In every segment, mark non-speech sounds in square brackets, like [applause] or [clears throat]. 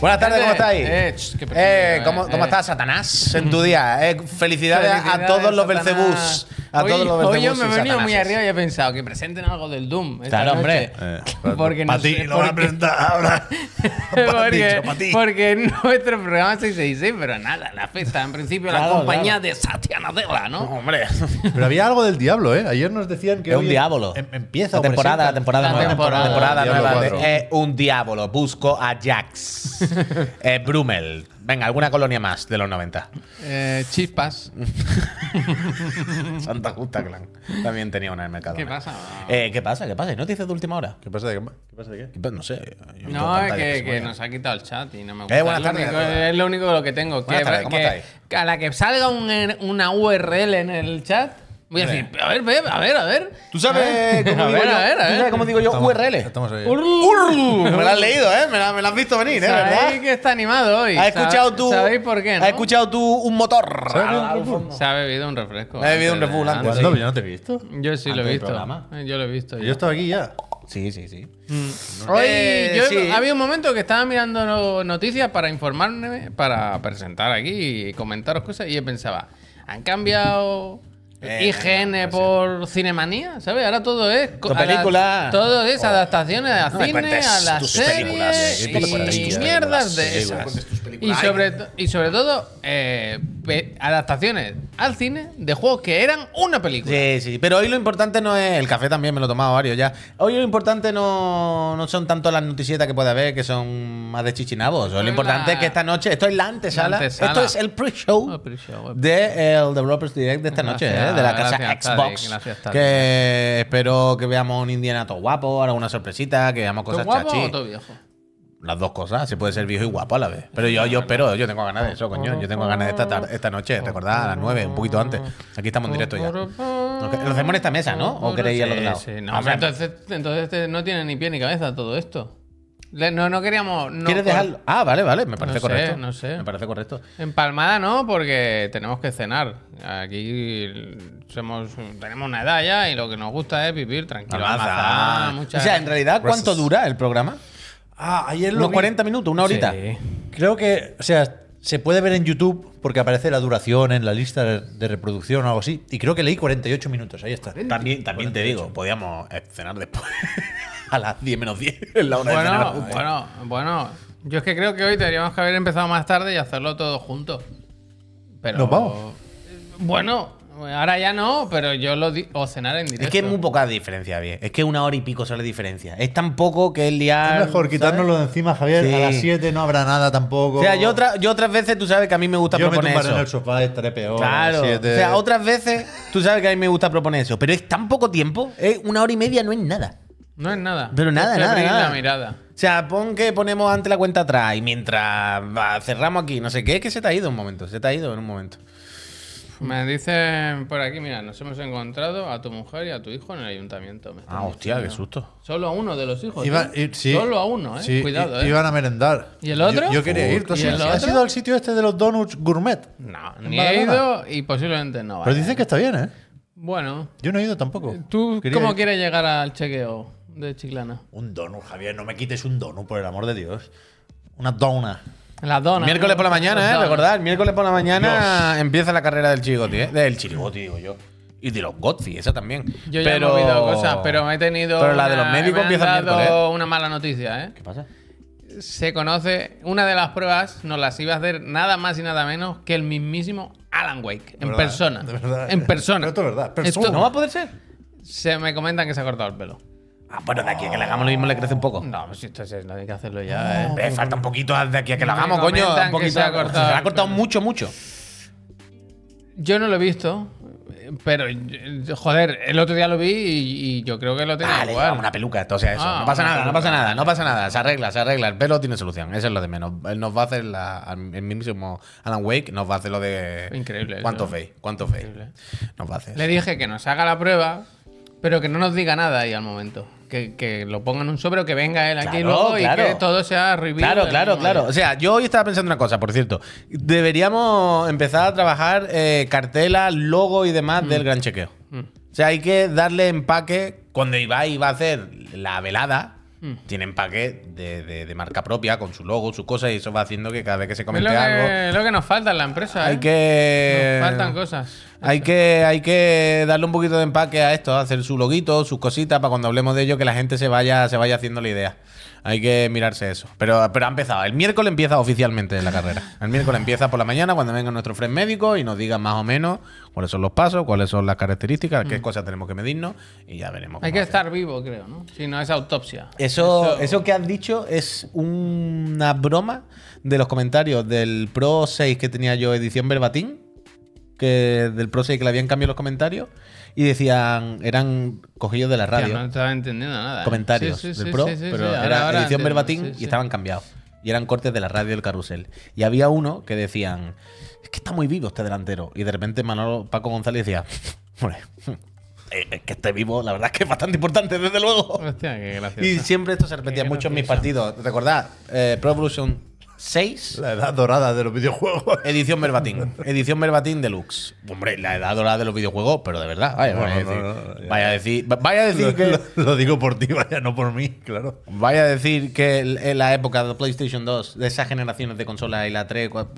Buenas tardes, ¿cómo estáis? Eh, ch, qué Eh, ¿cómo, eh, cómo eh. estás, Satanás, en tu día? Eh, felicidades, a Felicidades, todos los. Belcebús. A hoy, todos los hoy yo me he venido muy arriba y he pensado que presenten algo del Doom. esta Claro, hombre. Eh, [laughs] Porque para no ti, lo van a porque- presentar [laughs] ahora. Porque, nuestro programa es 666, pero nada, la fiesta, en principio, la Claro, compañía de Satya Nadella, No, ¿no? hombre. [laughs] Pero había algo del diablo, ¿eh? Ayer nos decían que Es un diablo. em- empieza La temporada, la temporada La nueva. temporada. temporada nueva eh, un diablo. Busco a Jax. eh, Brummel. Venga, alguna colonia más de los 90. Eh, chispas. [laughs] Santa Justa Clan. También tenía una en el mercado. ¿Qué pasa? Eh, ¿Qué pasa? ¿Qué pasa? ¿Y noticias de última hora? ¿Qué pasa de qué? ¿Qué pasa de qué? No sé. yo No, es que, nos ha quitado el chat y no me gusta. Eh, buenas es, lo tardes. único, es lo único lo que tengo. Buenas que, tardes, ¿cómo que- estáis? que a la que salga un- una URL en el chat, voy a decir, a ver, ve, a ver, a ver. ¿Tú sabes cómo A digo ver, yo? a ver, a ¿Tú ver. sabes cómo digo yo Estamos- URL? Estamos ahí. Me lo has leído, ¿eh? Me la, me la has visto venir, ¿eh? ¿Verdad? Sabéis que está animado hoy. ¿Has escuchado tú? ¿Sabéis por qué? No? ¿Has escuchado tú un motor? Se ha bebido un refresco. He bebido un de- antes. ¿Cuándo? Yo no te he visto. Yo sí lo he visto. Yo lo he visto. Yo estaba aquí ya. Sí, sí, sí. Hoy Eh, yo sí. había un momento que estaba mirando no- noticias para informarme, para presentar aquí y comentaros cosas y yo pensaba, ¿han cambiado Eh, IGN no por Cinemanía? ¿Sabes? Ahora todo es co- Tu a la- película. todo es adaptaciones a No cine, a las tus películas. series Sí, y, tus mierdas películas. de esas. Y películas. sobre, y sobre todo eh, adaptaciones al cine de juegos que eran una película. Sí, sí, pero hoy lo importante no es. El café también me lo he tomado varios ya. Hoy lo importante no, no son tanto las noticietas que puede haber, que son más de chichinabos. Lo importante la- es que esta noche, esto es la antesala. La antesala. Esto es el pre-show Oh, pre-show. de el Developers Direct de esta noche, Gracias, ¿eh? de la casa gracias, Xbox. Gracias, que espero que veamos un Indiana todo guapo, alguna sorpresita, que veamos ¿Todo cosas guapo chachi. o todo viejo? Las dos cosas, se puede ser viejo y guapo a la vez. Pero yo, yo espero, yo tengo ganas de eso, coño. Yo tengo ganas de esta, tar- esta noche, recordad, a las 9, un poquito antes. Aquí estamos en directo ya. ¿Lo hacemos en esta mesa, no? ¿O queréis al otro lado? Sí, no, hombre. entonces, entonces este no tiene ni pie ni cabeza todo esto. Le- No, no queríamos. no ¿Quieres dejarlo? Ah, vale, vale, me parece No sé, correcto. no sé. Me parece correcto. Empalmada no, porque tenemos que cenar. Aquí somos, tenemos una edad ya y lo que nos gusta es vivir tranquilo. Mucha- O sea, en realidad, ¿cuánto dura el programa? Ah, ayer lo ¿Unos vi. 40 minutos? ¿Una horita? Sí. Creo que, o sea, se puede ver en YouTube porque aparece la duración en la lista de- reproducción o algo así. Y creo que leí 48 minutos. Ahí está. También, también te digo, podíamos cenar después. [laughs] [laughs] a las 10 menos 10. Es la hora de cenar Bueno, bueno, bueno. Yo es que creo que hoy tendríamos que haber empezado más tarde y hacerlo todo junto. Pero. ¿Nos vamos? Bueno, ahora ya no, pero yo lo di o cenar en directo. Es que es muy poca diferencia, bien. Es que una hora y pico solo diferencia. Es tan poco que el día. Es mejor quitárnoslo de encima, Javier. Sí. A las 7 no habrá nada tampoco. O sea, yo, otra- yo otras veces, tú sabes que a mí me gusta Yo me proponer tumbaré eso. en el sofá y estaré peor. a Claro. las 7. O sea, otras veces, tú sabes que a mí me gusta proponer eso. Pero es tan poco tiempo. Es una hora y media no es nada. No es nada. Pero nada, nada, nada. la mirada. O sea, pon que ponemos ante la cuenta atrás y mientras va, cerramos aquí, no sé qué, es que se te ha ido un momento. Se te ha ido en un momento. Me dicen por aquí, mira, nos hemos encontrado a tu mujer y a tu hijo en el ayuntamiento. me Ah, hostia, qué susto. Solo a uno de los hijos. Iba- ¿eh? sí. Solo a uno, ¿eh? Sí, Cuidado, ¿eh? Iban a merendar. ¿Y el otro? Yo, yo quería ir. ¿Tú has, ¿Y el ido- has otro? ido al sitio este de los donuts gourmet? No, ¿En ni he ido y posiblemente no Pero vaya. dicen que está bien, ¿eh? Bueno, Yo no he ido tampoco. ¿tú Quería cómo ir. quieres llegar al chequeo de Chiclana? Un donut, Javier. No me quites un donut, por el amor de Dios. Una dona. La dona. Miércoles por la mañana, ¿eh? Recordad, miércoles por la mañana empieza la carrera del chirigoti, ¿eh? Del chirigoti, digo yo. Y de los Godfrey, esa también. Yo ya pero... he movido cosas, pero he tenido. Pero la de una- los médicos me han empieza el dado miércoles. una mala noticia, ¿eh? ¿Qué pasa? Se conoce. Una de las pruebas nos las iba a hacer nada más y nada menos que el mismísimo Alan Wake. En verdad, persona. de verdad. En persona. Pero esto es verdad, persona. Esto- ¿No va a poder ser? Se me comentan que se ha cortado el pelo. Ah, bueno, de aquí a que le hagamos lo mismo le crece un poco. No, pues esto es, no hay que hacerlo ya, ¿eh? Eh, falta un poquito de aquí a que lo hagamos, coño. Un poquito. se ha cortado Se ha cortado mucho, mucho. Yo no lo he visto, pero joder, el otro día lo vi y, y yo creo que lo tenía Vale, igual. una peluca, esto, o sea, eso. Ah, no pasa una nada, no pasa nada, no pasa nada. Se arregla, se arregla. El pelo tiene solución, eso es lo de menos. Él nos va a hacer la, el mismísimo Alan Wake, nos va a hacer lo de. Increíble. ¿Cuánto fe? ¿Cuánto fe? Increíble. Nos va a hacer. Le dije que nos haga la prueba, pero que no nos diga nada ahí al momento. Que, que lo ponga en un sobre o que venga él aquí Claro, luego claro. y que todo sea reveal Claro, claro, claro. O sea, yo hoy estaba pensando una cosa, por cierto. Deberíamos empezar a trabajar eh, cartela, logo y demás del gran chequeo. Mm. O sea, hay que darle empaque cuando Ibai va a hacer la velada. Tiene empaque de, de- de marca propia, con su logo, sus cosas, y eso va haciendo que cada vez que se Es comente lo algo. que, lo que nos falta en la empresa. Hay ¿eh? que. Nos faltan cosas. Hay que, hay que darle un poquito de empaque a esto, hacer su loguito, sus cositas, para cuando hablemos de ello, que la gente se vaya, se vaya haciendo la idea. Hay que mirarse eso. Pero, pero ha empezado. El miércoles empieza oficialmente la carrera. El miércoles empieza por la mañana cuando venga nuestro friend médico y nos diga más o menos cuáles son los pasos, cuáles son las características, qué cosas tenemos que medirnos y ya veremos. Mm. Hay que estar vivo, creo, ¿no? Si no es autopsia. Eso, eso que has dicho es una broma de los comentarios del Pro 6 que tenía yo edición verbatim, que del Pro 6 que le habían cambiado los comentarios y decían, eran cogidos de la radio, no estaba entendiendo nada. ¿eh? comentarios del Pro, pero era edición verbatim y estaban cambiados. Y eran cortes de la radio del carrusel. Y había uno que decían, es que está muy vivo este delantero. Y de repente Manolo Paco González decía, [laughs] hombre, [laughs] eh, es que esté vivo, la verdad es que es bastante importante, desde luego. Hostia, qué. Y siempre esto se repetía Qué mucho en mis partidos. Recordad, eh, Pro Evolution 6, La edad dorada de los videojuegos. [laughs] edición verbatim. edición verbatim deluxe. Hombre, la edad dorada de los videojuegos, pero de verdad. Vaya, a decir, no, no, ya. vaya a decir, vaya a decir Lo, que. lo- lo digo por ti, vaya, no por mí, claro. Vaya a decir que en la época de PlayStation 2, de esas generaciones de consolas y la 3, cua-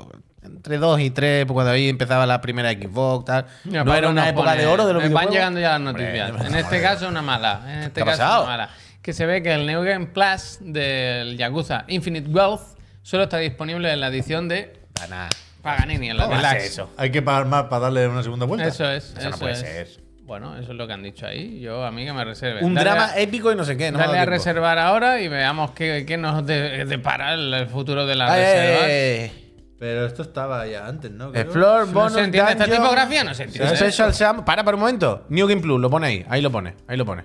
entre 2 y 3, pues cuando ahí empezaba la primera Xbox, tal. Mira, no era una nos época pone- de oro de los eh, Van videojuegos. llegando ya las Hombre, noticias. en este caso, una mala. En este ¿Qué ha caso, pasado? una mala. Que se ve que el New Game Plus del Yakuza Infinite Wealth solo está disponible en la edición de nada. Paganini, en la ¿Cómo va a ser Deluxe. eso? Hay que pagar más para darle una segunda vuelta. Eso es. Eso no puede es. ser. Bueno, eso es lo que han dicho ahí. Yo, a mí que me reserve. Un Dale drama a- épico y no sé qué. No me ha Dale dado a tiempo. reservar ahora y veamos qué, qué nos de- depara el, el futuro de las Ay, ay, reservas. ay, ay. Pero esto estaba ya antes, ¿no? Creo. Explore, No bonus, se entiende esta dungeon, tipografía, no se entiende. Special Sam. Para, para un momento. New Game Plus, lo pone ahí. Ahí lo pone. Ahí lo pone.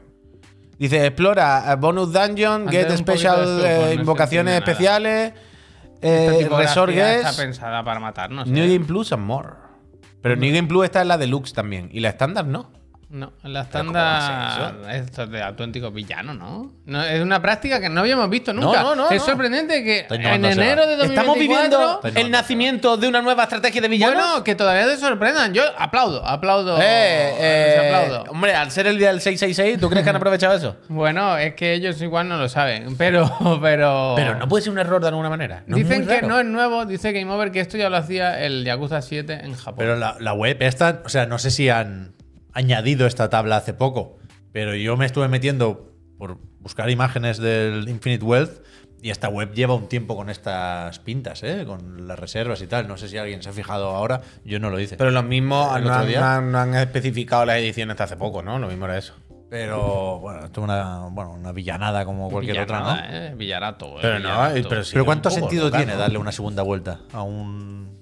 Dice, explora eh, bonus dungeon, Antes get un poquito special eh, pues no se invocaciones entiende especiales, eh, resort está pensada para matarnos. New ¿eh? Game Plus and more. Pero New Game Plus está en la deluxe también. Y la estándar no. No, en la Pero ¿cómo va a estándar. Esto es de auténticos villanos, ¿no? No, Es una práctica que no habíamos visto nunca. no, no, es no. sorprendente que en enero de 2024. Estamos viviendo el nacimiento de una nueva estrategia de villanos. Bueno, que todavía te sorprendan. Yo aplaudo, aplaudo. eh, eh, aplaudo. hombre, al ser el día del 666, ¿tú crees que han aprovechado eso? [laughs] Bueno, es que ellos igual no lo saben, pero. [laughs] Pero, Pero no puede ser un error de alguna manera. Dicen que no es nuevo, dice Game Over que esto ya lo hacía el Yakuza 7 en Japón. Pero la, la web esta, o sea, no sé si han añadido esta tabla hace poco, pero yo me estuve metiendo por buscar imágenes del Infinite Wealth y esta web lleva un tiempo con estas pintas, ¿eh? con las reservas y tal. No sé si alguien se ha fijado ahora, yo no lo hice. Pero los mismos no han, día. no han- no han especificado las ediciones hasta hace poco, ¿no? Lo mismo era eso. Pero bueno, esto es una, bueno, una villanada como cualquier otra, ¿no? ¿eh? Villarato. eh, Pero no, pero sí. Pero ¿cuánto poco, sentido tiene ¿no? darle una segunda vuelta a un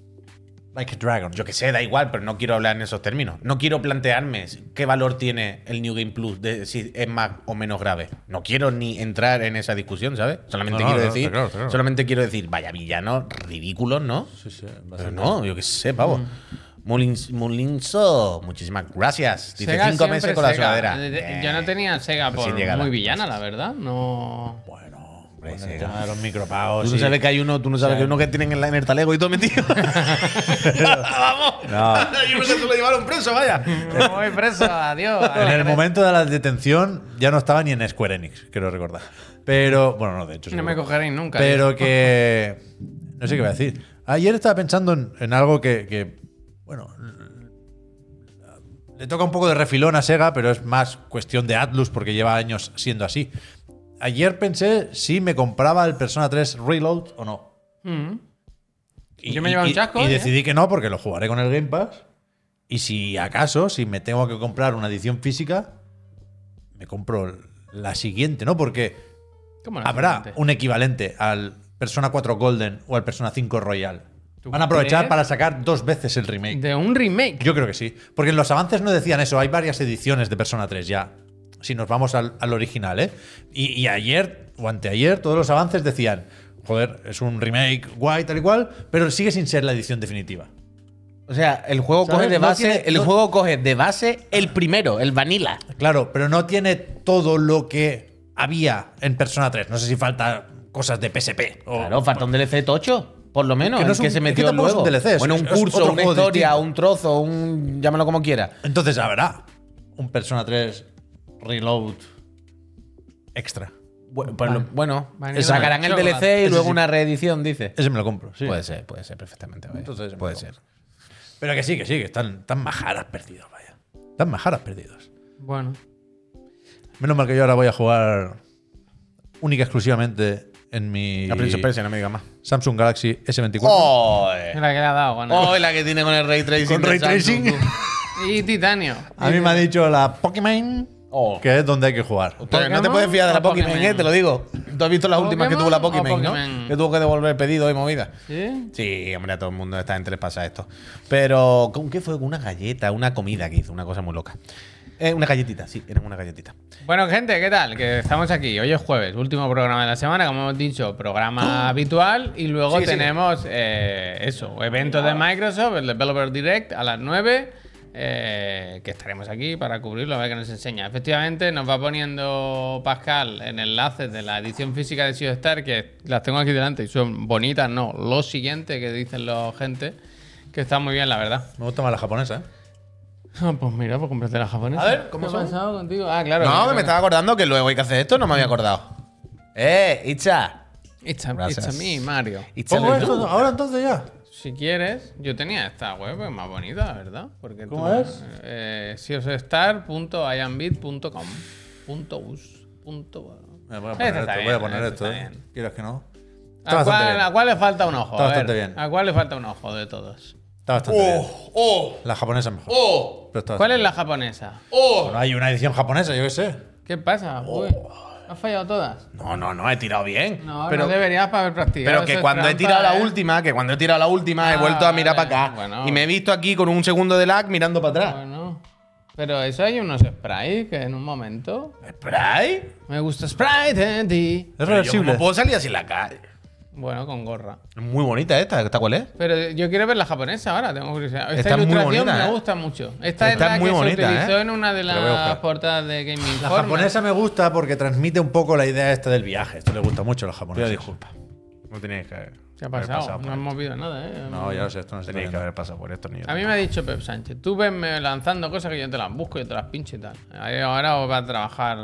Like a Dragon? Yo que sé, da igual, pero no quiero hablar en esos términos. No quiero plantearme qué valor tiene el New Game Plus, de si es más o menos grave. No quiero ni entrar en esa discusión, ¿sabes? Solamente No, quiero no, decir, está claro, está claro. solamente quiero decir, vaya villanos ridículos, ¿no? Sí, sí, Pero no, yo qué sé, pavo. Mullins, Mullinso, muchísimas gracias. Dice Sega cinco meses con la sudadera. De- de- Eh, Yo no tenía Sega Recién por muy villana, la verdad. No. Bueno, Hombre, con el tema de los micropagos. Tú no y- sabes que hay uno, tú no sabes Sí. que hay uno que tienen en, la, en el talego y todo metido. [laughs] Vamos. No. [laughs] Hay uno que se lo llevaron preso, vaya. Me voy preso, adiós. En el momento de la detención ya no estaba ni en Square Enix, quiero recordar. Pero, bueno, no, de hecho. No seguro. me cogeréis nunca. Pero que. No sé qué voy a decir. Ayer estaba pensando en, en algo que, que, Bueno. Le toca un poco de refilón a Sega, pero es más cuestión de Atlus porque lleva años siendo así. Ayer pensé si me compraba el Persona 3 Reload o no. Mm. Y, Yo me llevo un y- chasco, Y ¿eh? decidí que no porque lo jugaré con el Game Pass. Y si acaso, si me tengo que comprar una edición física, me compro la siguiente, ¿no? Porque ¿Cómo la habrá siguiente? un equivalente al Persona 4 Golden o al Persona 5 Royal. ¿Tú Van a aprovechar para sacar dos veces el remake. De un remake. Yo creo que sí. Porque en los avances no decían eso. Hay varias ediciones de Persona 3 ya. Si nos vamos al, al original, ¿eh? Y, y ayer o anteayer, todos los avances decían: Joder, es un remake guay, tal y cual, pero sigue sin ser la edición definitiva. O sea, el juego ¿Sabes? coge de No base, tiene- el no- juego coge de base el primero, el vanilla. Claro, pero no tiene todo lo que había en Persona 3. No sé si falta cosas de PSP. O, Claro, falta un DLC tocho, por lo menos, Que no que un- se es que metió un luego. DLC, es- bueno, un curso, una historia, distinto. un trozo, un llámalo como quiera. Entonces habrá un Persona 3 Reload extra. Pues lo- bueno, Vanilla sacarán el. DLC y Ese luego sí. una reedición, dice. Ese me lo compro, sí. Puede ser, puede ser perfectamente. vaya. Entonces, puede lo ser. Pero que sí, que sí, que están, están majaras perdidos, vaya. Están majaras perdidos. Bueno. Menos mal que yo ahora voy a jugar única y exclusivamente en mi La Prince of Persia, no me digas más. Samsung Galaxy S24. ¡Oh! Mira que le ha dado. ¡Oh! La que tiene con el ray tracing. Con ray Samsung, tracing. tú. [laughs] Y titanio. A mí me ha dicho la Pokémon Oh. que es donde hay que jugar. No te ¿Pokémon puedes fiar de la Pokémon, Pokémon? eh, te lo digo. Tú has visto las últimas que tuvo la ¿Pokémon ¿no? Que tuvo que devolver pedido y movida. ¿Sí? Sí, hombre, a todo el mundo esta gente les pasa esto. Pero, ¿con qué fue? Con una galleta, una comida que hizo, una cosa muy loca. Eh, una galletita, sí, era una galletita. Bueno, gente, ¿qué tal? Que estamos aquí. Hoy es jueves, último programa de la semana, como hemos dicho, programa habitual. Y luego sigue. tenemos eh, eso, evento de Microsoft, el Developer Direct a las 9. Eh, que estaremos aquí para cubrirlo, a ver qué nos enseña. Efectivamente, nos va poniendo Pascal en enlaces de la edición física de Sea Star, que las tengo aquí delante y son bonitas, no. Lo siguiente que dicen los gente, que está muy bien, la verdad. Me gusta más la japonesa, ¿eh? Ah, pues mira, pues cómprate la japonesa. A ver, ¿cómo ¿Qué ha pasado contigo? Ah, claro. no, me estaba acordando que luego hay que hacer esto, no me había acordado. ¡Eh, Itcha! It's a, it's a me, Mario. Itcha ¿Pongo le- esto ahora entonces ya? Si quieres, yo tenía esta web es más bonita, verdad. Porque ¿Cómo tú, es? Eh, siosestar.iambit.com. Punto us. Punto. Voy a poner esto, bien, voy a poner esto, ¿eh? bien. Quieras que no. Está ¿A cuál, bien. a cuál le falta un ojo? Está A ver, bastante bien. ¿A cuál le falta un ojo de todos? Está bastante bien. ¡Oh! La japonesa mejor. ¡Oh! ¿Cuál es la japonesa? ¡Oh! Bueno, hay una edición japonesa, yo qué sé. ¿Qué pasa? Uy, ¿Has fallado todas? No, no, no, he tirado bien. No, pero, no deberías para haber practicado. pero que cuando he tirado la ¿eh? última, que cuando he tirado la última he Ah, vuelto a mirar vale. para acá. Bueno. Y me he visto aquí con un segundo de lag mirando para atrás. Bueno. Pero eso hay unos sprays que en un momento. ¿Spray? Me gusta Sprite en ti. Es reversible. ¿Cómo puedo salir así en la calle? Bueno, con gorra. Muy bonita esta. ¿Esta cuál es? Pero yo quiero ver la japonesa ahora, tengo curiosidad. Esta Está muy ilustración bonita, me ¿eh? gusta mucho. Esta, Está es la muy que bonita, se utilizó ¿eh? en una de la las portadas de Game La Informer. japonesa me gusta porque transmite un poco la idea esta del viaje. Esto le gusta mucho a los Pido japoneses. disculpas. No teníais que haber ¿Qué ha haber pasado? pasado No hemos visto nada, ¿eh? No, ya lo sé, esto no Teníais que haber pasado por esto. Ni yo A mí me ha dicho Pep Sánchez, tú venme lanzando cosas que yo te las busco y te las pincho y tal. Ahora os va a trabajar.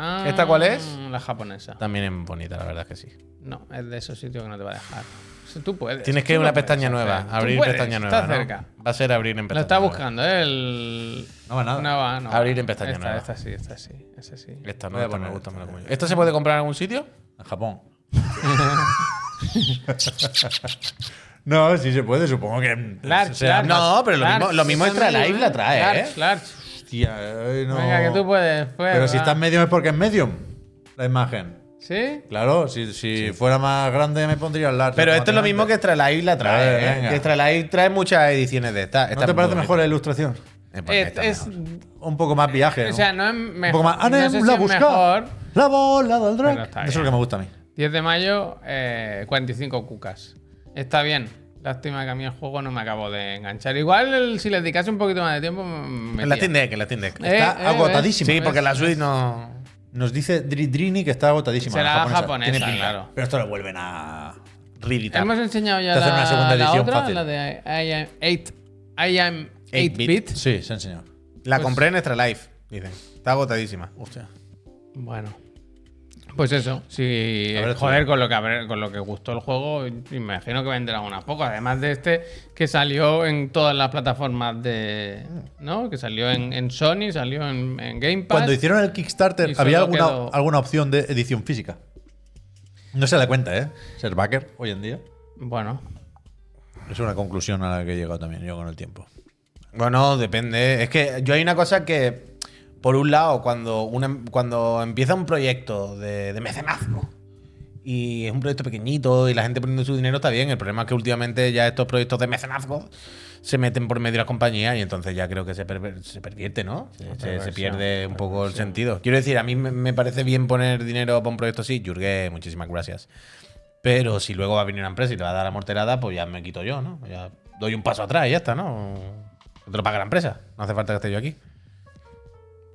Ah, ¿Esta cuál es? La japonesa. También es bonita, la verdad es que sí. No, es de esos sitios que no te va a dejar. Eso tú puedes. Tienes que ir a una lo puedes pestaña hacer. nueva. Abrir puedes, pestaña está nueva. ¿no? cerca. Va a ser abrir en Lo pestaña está nueva. buscando, ¿eh? El. No va nada. No va, no va. Abrir en pestaña esta, nueva. Esta sí, esta sí, esta sí. Esta no, esta me gusta, me esta. la como yo. ¿Esto se puede comprar en algún sitio? En Japón. [laughs] no, sí se puede, supongo que. Large, sea- large, No, pero lo large. mismo- lo mismo Está Extra Life la trae, large, ¿eh? large. Hostia, ay, no. Venga, que tú puedes. puedes, Pero si está en medium es porque es medium la imagen. ¿Sí? Claro, si, si fuera más grande me pondría el large. Pero esto es lo mismo que Life la trae. ¿eh? Life trae muchas ediciones de esta. ¿No te parece mejor la ilustración? Es, es- Un poco más viaje. o sea, no es un mejor. poco más. no sé ¡Anem, si la es busca! mejor. La bola del drag. Eso es lo que me gusta a mí. 10 de mayo, eh, 45 cucas. Está bien. Lástima que a mí el juego no me acabo de enganchar. Igual el- si le dedicase un poquito más de tiempo. me En la. Steam Deck, en la Steam Deck. Eh, Está eh, agotadísimo. sí, ¿ves? porque la Switch no. Nos dice Dridrini que está agotadísima. Será la japonesa, Tiene pinta. claro. Pero esto lo vuelven a. Ridita. Hemos enseñado ya la, una segunda la edición otra, fácil. la de I am 8 I am 8-bit. 8-bit. Sí, se ha enseñado. La Pues- compré en Extra Life, dicen. Está agotadísima. Hostia. Bueno. Pues eso, si A ver, joder con lo que con lo que gustó el juego, imagino que vendrán unas pocas. Además de este que salió en todas las plataformas de, ¿no? Que salió en, en Sony, salió en, en Game Pass. Cuando hicieron el Kickstarter, ¿había alguna, quedó- alguna opción de edición física? No se da cuenta, ¿eh? Ser backer hoy en día. Bueno, Es una conclusión a la que he llegado también yo con el tiempo. Bueno, depende. Es que yo hay una cosa que, por un lado, cuando, una, cuando empieza un proyecto de, de mecenazgo y es un proyecto pequeñito y la gente poniendo su dinero está bien. El problema es que últimamente ya estos proyectos de mecenazgo se meten por medio de las compañías y entonces ya creo que se, perver- se pervierte, ¿no? Se, se- se perversión, pierde un poco el sentido. Quiero decir, a mí me, me parece bien poner dinero para un proyecto así. Jurgué, muchísimas gracias. Pero si luego va a venir una empresa y te va a dar la morterada, pues ya me quito yo, ¿no? Ya doy un paso atrás y ya está, ¿no? Te lo paga la empresa. No hace falta que esté yo aquí.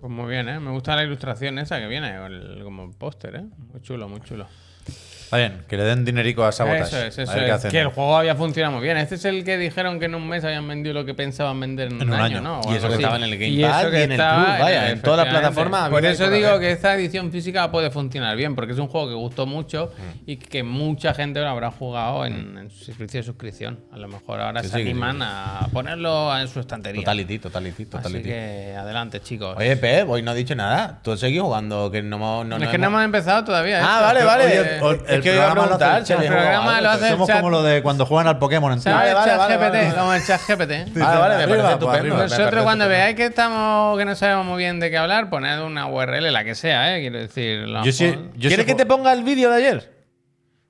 Pues muy bien, ¿eh? Me gusta la ilustración esa que viene, el- como póster, ¿eh? Muy chulo, muy chulo. Está bien, que le den dinerico a Sabotage. Eso es, eso a ver qué es. hacen. Que el juego había funcionado muy bien. Este es el que dijeron que en un mes habían vendido lo que pensaban vender en, En un año. ¿no? O Y eso que así. estaba en el Game Y Pass eso que y en el Plus, vaya, en todas las efectivamente. plataformas Por eso digo que esta edición física puede funcionar bien, porque es un juego que gustó mucho Mm. y que mucha gente lo habrá jugado en, en su servicio de suscripción. A lo mejor ahora Sí, se sí, animan a ponerlo en su estantería. Totality, totality, Así totality. que adelante, chicos. Oye, Pep, hoy no has dicho nada. Tú has seguido jugando, que no hemos. No, es no que no hemos empezado todavía. Ah, esto. vale, vale. Oye, o- es que iba a programa lo hace preguntar el programa lo hace Somos chat. como lo de cuando juegan al Pokémon en ¿Sabes Vale, vale, el chat vale. Como el chat GPT. Vale, vale, me Arriba, parece estupendo. parece cuando veáis que estamos que no sabemos muy bien de qué hablar, poned una URL, la que sea, ¿eh? Quiero decir. lo Yo sí- mejor- yo ¿Quieres sé que te ponga el vídeo de ayer?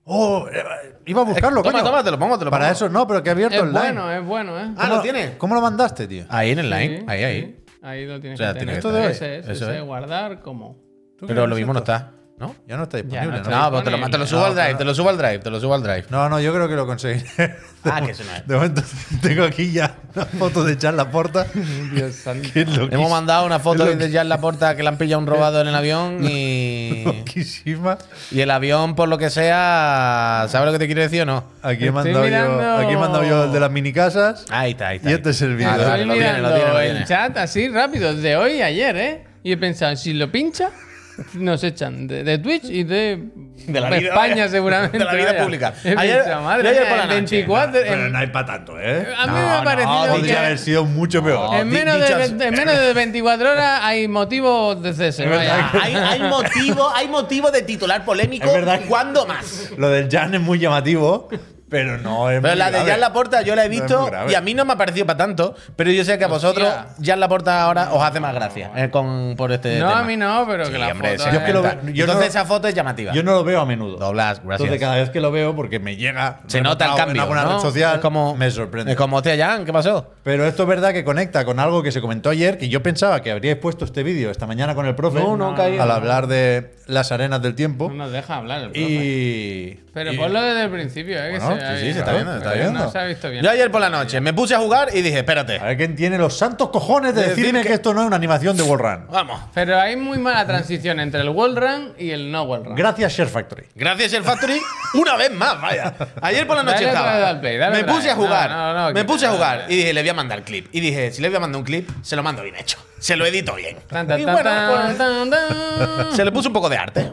Oh, eh, iba a buscarlo, Toma, coño. toma, te lo pongo, te lo Para pongo. eso no, pero que he abierto Es el line. bueno, es bueno, ¿eh? Ah, ¿Cómo- ¿lo tienes? ¿Cómo lo mandaste, tío? Ahí en el line, Sí, ahí, ahí. sí. Ahí lo tienes O sea, que tiene tener. que estar. Ese es, Eso ese, es. guardar como. ¿Tú Pero lo es mismo no está, ¿no? Ya no está disponible. no ¿no? está No, pues te lo, te lo subo No, al drive, pero- te lo subo al drive, te lo subo al drive. No, no, yo creo que lo conseguiré. Ah, que eso no es. De momento tengo aquí ya una foto de Charles Laporta. [laughs] Dios santo. Hemos mandado una foto Es desde ya en la puerta que le han pillado un robado en el avión [laughs] y. loquísima. Y el avión, por lo que sea, ¿sabes lo que te quiero decir o no? Aquí he, mandado mirando- yo, aquí he mandado yo el de las mini casas. Ahí está, ahí está. Y este es el Estoy vale, lo tiene, mirando lo tiene, lo el chat así rápido, de hoy y ayer, ¿eh? Y he pensado, si lo pincha, nos echan de, de Twitch y de, De la vida, España, vaya. seguramente. De la vida vaya. pública. [laughs] Ayer- madre ayer por la noche. 24. en- Pero no hay para tanto, ¿eh? A mí me No, ha parecido no, que Podría haber sido mucho peor. en, menos de, en menos de 24 horas hay motivos de cese. vaya. Hay, hay motivo, hay motivo de titular polémico. Es verdad ¿Cuándo más? Lo del Jan es muy llamativo, pero no es Pero muy la de grave. Jan Laporta yo la he No es visto muy grave. y a mí no me ha parecido para tanto, pero yo sé que a vosotros. Jan Laporta ahora os hace más gracia eh, con, por este No, tema. a mí no, pero que Sí, la hombre, foto se es- Yo es que lo comenta. veo- yo Entonces no- esa foto es llamativa. Yo no lo veo a menudo. Doblas, gracias. Entonces, cada vez que lo veo, porque me llega. Se nota el rebotado cambio. En alguna ¿no? red social, es como, me sorprende. Es como, hostia, Jan, ¿qué pasó? Pero esto es verdad que conecta con algo que se comentó ayer, que yo pensaba que habríais puesto este vídeo esta mañana con el profe. No, no, caí- Al hablar de las arenas del tiempo. No nos deja hablar el profe. Y. Pero y- ponlo desde el principio, ¿eh? Que Bueno, se, sí, sí, se está viendo, se está viendo. No se ha visto bien. Yo ayer por la noche me puse a jugar y dije, espérate. A ver quién tiene los santos cojones de De decir decirme que... que- esto no es una animación de Wall Run. Vamos. Pero hay muy mala transición entre el wall run y el no wall run. Gracias, Share Factory. Gracias el Factory una vez más, vaya. Ayer por la noche Dale estaba. dale me puse a jugar. No, no, no, me puse a jugar y dije, le voy a mandar clip. Y dije, si le voy a mandar un clip, se lo mando bien hecho. Se lo edito bien. Tan, tan, Y tan, bueno, tan, pues, tan, tan. se le puso un poco de arte.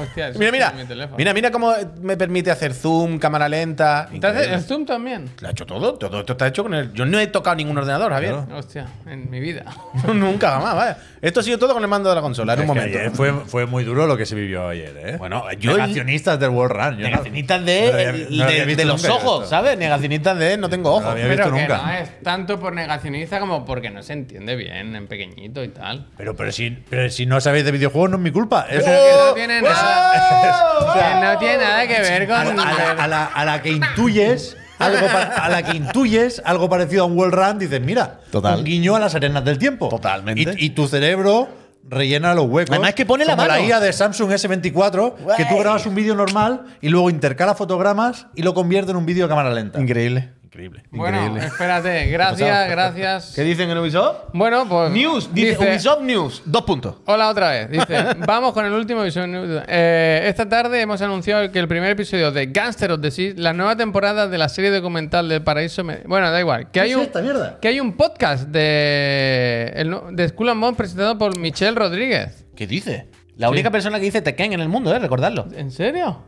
Hostia, Mira, mira. Mira, mira cómo me permite hacer zoom, cámara lenta. Entonces, Increíble. el zoom también. Lo ha hecho todo. Todo esto está hecho con el. Yo no he tocado ningún ordenador, Javier. Hostia, en mi vida. [laughs] Nunca jamás, vaya. Esto ha sido todo con el mando de la consola, en un momento. ayer fue, fue muy duro lo que se vivió ayer, ¿eh? Bueno, yo- Negacionistas del Wall Run. yo no- Negacionistas de, no había- no había de, los ojos, esto. ¿sabes? Negacionistas de no tengo ojos. había visto Pero que nunca. no es tanto por negacionista como porque no se entiende bien en pequeñito y tal. Pero, pero, si, pero si no sabéis de videojuegos, no es mi culpa. Es- Pero que no tiene nada, [laughs] ¡Oh! que no tiene nada que ver con. a, la, a la- a la- a la que intuyes algo pa- a la que intuyes algo parecido a un wall run, dices, mira, Total. un guiño a las arenas del tiempo. Totalmente. Y, y tu cerebro rellena los huecos. Además que pone la como mano. la IA de Samsung S24, que tú grabas un vídeo normal y luego intercala fotogramas y lo convierte en un vídeo a cámara lenta. Increíble. Increíble. Bueno, Increíble. espérate, gracias, gracias. ¿Qué dicen en Ubisoft? Bueno, pues. News, dice, Ubisoft News, dos puntos. Hola otra vez. Dice, [laughs] vamos con el último Ubisoft News. Eh, esta tarde hemos anunciado que el primer episodio de Gangster of the Sea, la nueva temporada de la serie documental del Paraíso. me- Bueno, da igual. Que hay es un esta mierda? que hay un podcast de el de Skull and Bones presentado por Michelle Rodríguez. ¿Qué dice? La única persona que dice Tekken en el mundo, ¿eh? Recordadlo. ¿En serio?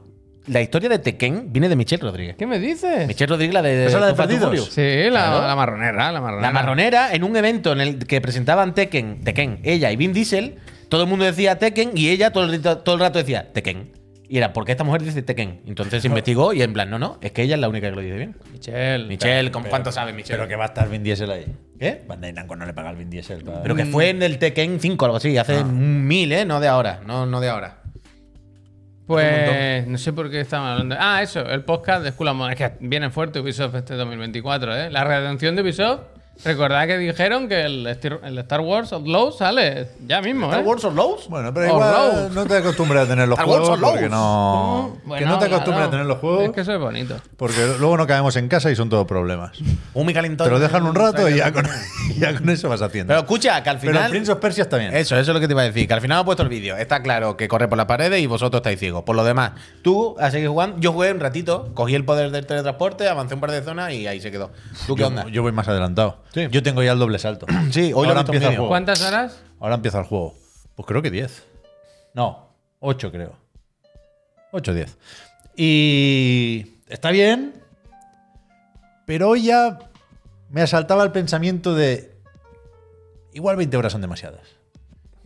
La historia de Tekken viene de Michelle Rodríguez. ¿Qué me dices? Michelle Rodríguez, la de. ¿Esa es la de Perdidos? Sí, la, Claro. la marronera, la marronera. La marronera, en un evento en el que presentaban Tekken, Tekken, ella y Vin Diesel, todo el mundo decía Tekken y ella todo el, rato- todo el rato decía Tekken. Y era, ¿por qué esta mujer dice Tekken? Entonces se [laughs] investigó y en plan, no, no, es que ella es la única que lo dice bien. Michelle. Michelle, ¿con cuánto sabe Michelle? Pero que va a estar Vin Diesel ahí. ¿Qué? Bandai Namco no le paga al Vin Diesel. para- Pero que fue en el Tekken 5 o algo así, hace un mil, ¿eh? No de ahora, no, no de ahora. Pues no sé por qué estaban hablando. Ah, eso, el podcast de Skull. Es que viene fuerte Ubisoft este 2024, ¿eh? La redención de Ubisoft Recordad que dijeron que el, Star Wars Outlaws sale ya mismo, ¿Star ¿eh? Wars of Lows? Bueno, pero igual no te acostumbres a tener los Star Wars juegos or porque no. que Bueno, no te acostumbres claro. a tener los juegos Es que eso es bonito. porque luego no caemos en casa y son todos problemas. [laughs] Un. Te lo dejan un rato y ya con, [laughs] ya con eso vas haciendo. Pero escucha, que al Pero final. el Prince of Persia está bien. Eso, eso es lo que te iba a decir. Que al final ha puesto el vídeo. Está claro que corre por las paredes y vosotros estáis ciegos. Por lo demás, tú has seguido jugando. Yo jugué un ratito, cogí el poder del teletransporte, avancé un par de zonas y ahí se quedó. ¿Tú qué yo, onda? yo voy más adelantado. Sí. Yo tengo ya el doble salto. [clears throat] Sí, hoy Ahora empieza el juego. ¿Cuántas horas? Ahora empieza el juego. Pues creo que 10. No, 8 creo. 8 o 10. Y está bien, pero hoy ya me asaltaba el pensamiento de igual 20 horas son demasiadas.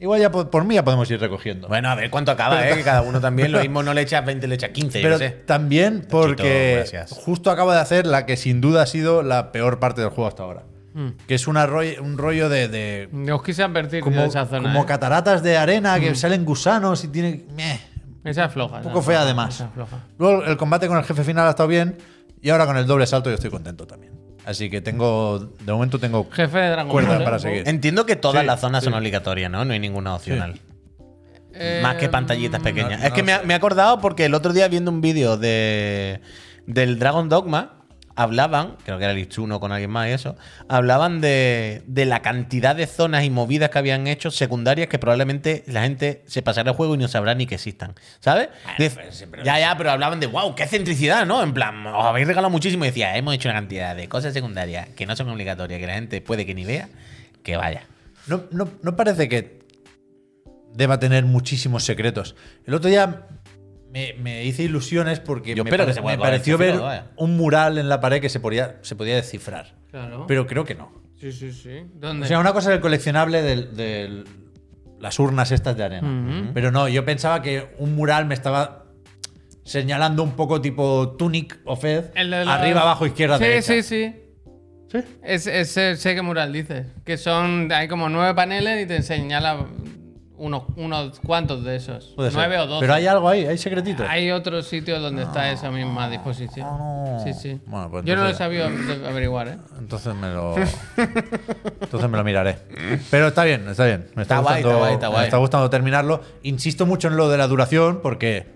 Igual ya por, por mí ya podemos ir recogiendo. Bueno, a ver cuánto acaba, ¿eh? Que cada uno también. Lo [laughs] mismo no le echas 20, le echas 15, yo pero qué sé. también porque justo acabo de hacer la que sin duda ha sido la peor parte del juego hasta ahora. Hmm. Que es una rollo- un rollo de- de Os quise advertir como, de esa zona. como ¿eh? cataratas de arena que salen gusanos y tiene. meh. Esa es floja. Un poco fea, floja, además. esa es floja. Luego el combate con el jefe final ha estado bien. Y ahora con el doble salto yo estoy contento también. Así que tengo. De momento tengo. Jefe de Dragon Cuerda Ball. ¿eh? para seguir. Entiendo que todas Sí, las zonas son obligatorias, ¿no? No hay ninguna opcional. Eh, Más que pantallitas pequeñas. no es que me, me he acordado porque el otro día viendo un vídeo de del Dragon Dogma hablaban, creo que era el Itsuno con alguien más y eso, hablaban de, de la cantidad de zonas y movidas que habían hecho secundarias que probablemente la gente se pasará el juego y no sabrá ni que existan. ¿Sabes? Ya, ya, pero hablaban de wow, qué centricidad, ¿no? En plan, os habéis regalado muchísimo y decía, hemos hecho una cantidad de cosas secundarias que no son obligatorias, que la gente puede que ni vea, que vaya. No, no- no parece que deba tener muchísimos secretos. El otro día me, me hice ilusiones porque Yo me, espero pare- que se pueda me colar pareció el ver vaya. un mural en la pared que se podía, se podía descifrar. Claro. Pero creo que no. sí, sí, sí. ¿Dónde? O sea, una cosa es el coleccionable de las urnas estas de arena. Pero no, yo pensaba que un mural me estaba señalando un poco tipo Tunic o Fed. El de la- Arriba, abajo, izquierda, sí, derecha. Sí, sí, ¿Sí? Es, ese sé qué mural dices. Que son. Hay como nueve paneles y te señala unos, unos cuantos de esos. Puede ser. nueve o doce. Pero hay algo ahí, hay secretitos. Hay otros sitios donde está esa misma disposición. no. Sí, sí. Bueno, pues Yo no lo he sabido averiguar, ¿eh? Entonces me lo. [laughs] Entonces me lo miraré. Pero está bien, está bien. Me está, Está guay, gustando, está guay, está Me guay. está gustando terminarlo. Insisto mucho en lo de la duración porque